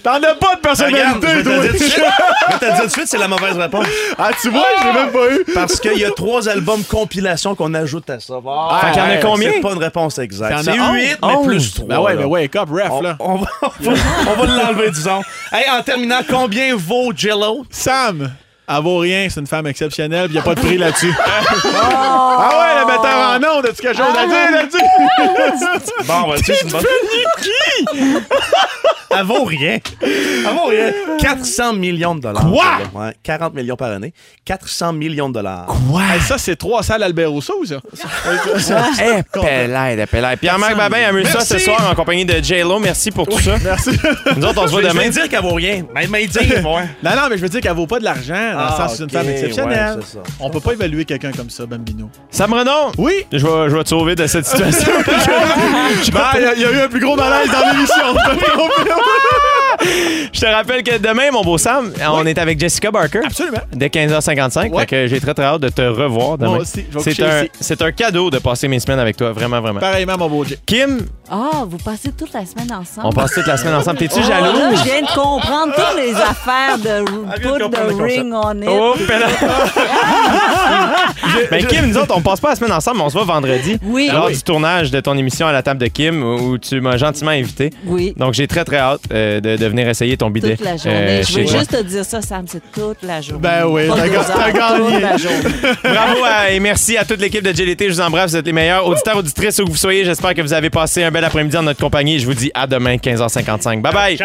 T'en as pas de Regarde, je personnalité, vais te le dire tout de toi. suite. Je vais te dire tout de suite, c'est la mauvaise réponse. Ah, tu vois, je l'ai même pas eu. Parce qu'il y a trois albums compilation qu'on ajoute à ça. Ah, Fait qu'il y en a combien? C'est pas une réponse exacte. C'est a 8, onze. mais plus 3. Ben ouais, mais wake up, ref, On, là. on va, on va- on va l'enlever, disons. Hey, en terminant, combien vaut Jello? Sam, elle vaut rien, c'est une femme exceptionnelle, il n'y a pas de prix là-dessus. ah ouais, le metteur en onde, as-tu quelque chose à dire là-dessus? Bon, ben, tu sais, c'est une bonne... vaut rien. Elle vaut rien. 400 millions de dollars. Quoi? Ouais, 40 millions par année. 400 millions de dollars. Hey, ça, c'est trois salles Albert Rousseau, ça. Eh, pelaide, pelaide. Pierre-Marc Babin amuse ça ce soir en compagnie de J-Lo. Merci pour tout ça. Merci. Nous autres, on se voit vais, je demain. vais dire qu'elle vaut rien. Mais, mais dire, moi. Non, non, mais je veux dire qu'elle vaut pas de l'argent, dans le Ah, sens que c'est une ok, femme exceptionnelle. ouais, c'est ça. On peut pas évaluer quelqu'un comme ça, Bambino. Sam Renaud, Oui! je vais, je vais te sauver de cette situation. Ben, il y y, a eu un plus gros malaise dans je te rappelle que demain, mon beau Sam, on est avec Jessica Barker. Absolument. Dès 15h55. Ouais. Fait que j'ai très très hâte de te revoir demain. Moi aussi, je vais C'est coucher un, ici. c'est un cadeau de passer mes semaines avec toi, vraiment, vraiment. Pareillement, mon beau Jay. Kim, Ah, vous passez toute la semaine ensemble. on passe toute la semaine ensemble. T'es-tu Oh, là, jalouse? je viens de comprendre toutes les affaires de put the ring on it. Oh, pela- Ben Kim, nous autres, on passe pas la semaine ensemble, mais on se voit vendredi. Oui. Lors Ah oui. du tournage de ton émission à la table de Kim, où tu m'as gentiment invité. Oui. Donc, j'ai très, très hâte euh, de, de venir essayer ton bidet. Toute la journée. euh, je veux juste te dire ça, Sam, c'est toute la journée. Ben oui, t'as gagné. Toute la journée. Bravo à- et merci à toute l'équipe de GLT. Je vous embrasse, vous êtes les meilleurs. Auditeurs, auditrices, où que vous soyez, j'espère que vous avez passé un bel après-midi en notre compagnie. Je vous dis à demain, 15h55. Bye bye!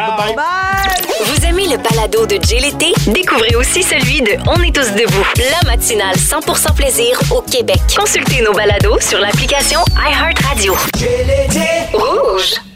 Vous aimez le balado de Jay l'été? Découvrez aussi celui de On est tous debout, la matinale 100% plaisir au Québec. Consultez nos balados sur l'application iHeartRadio. Rouge.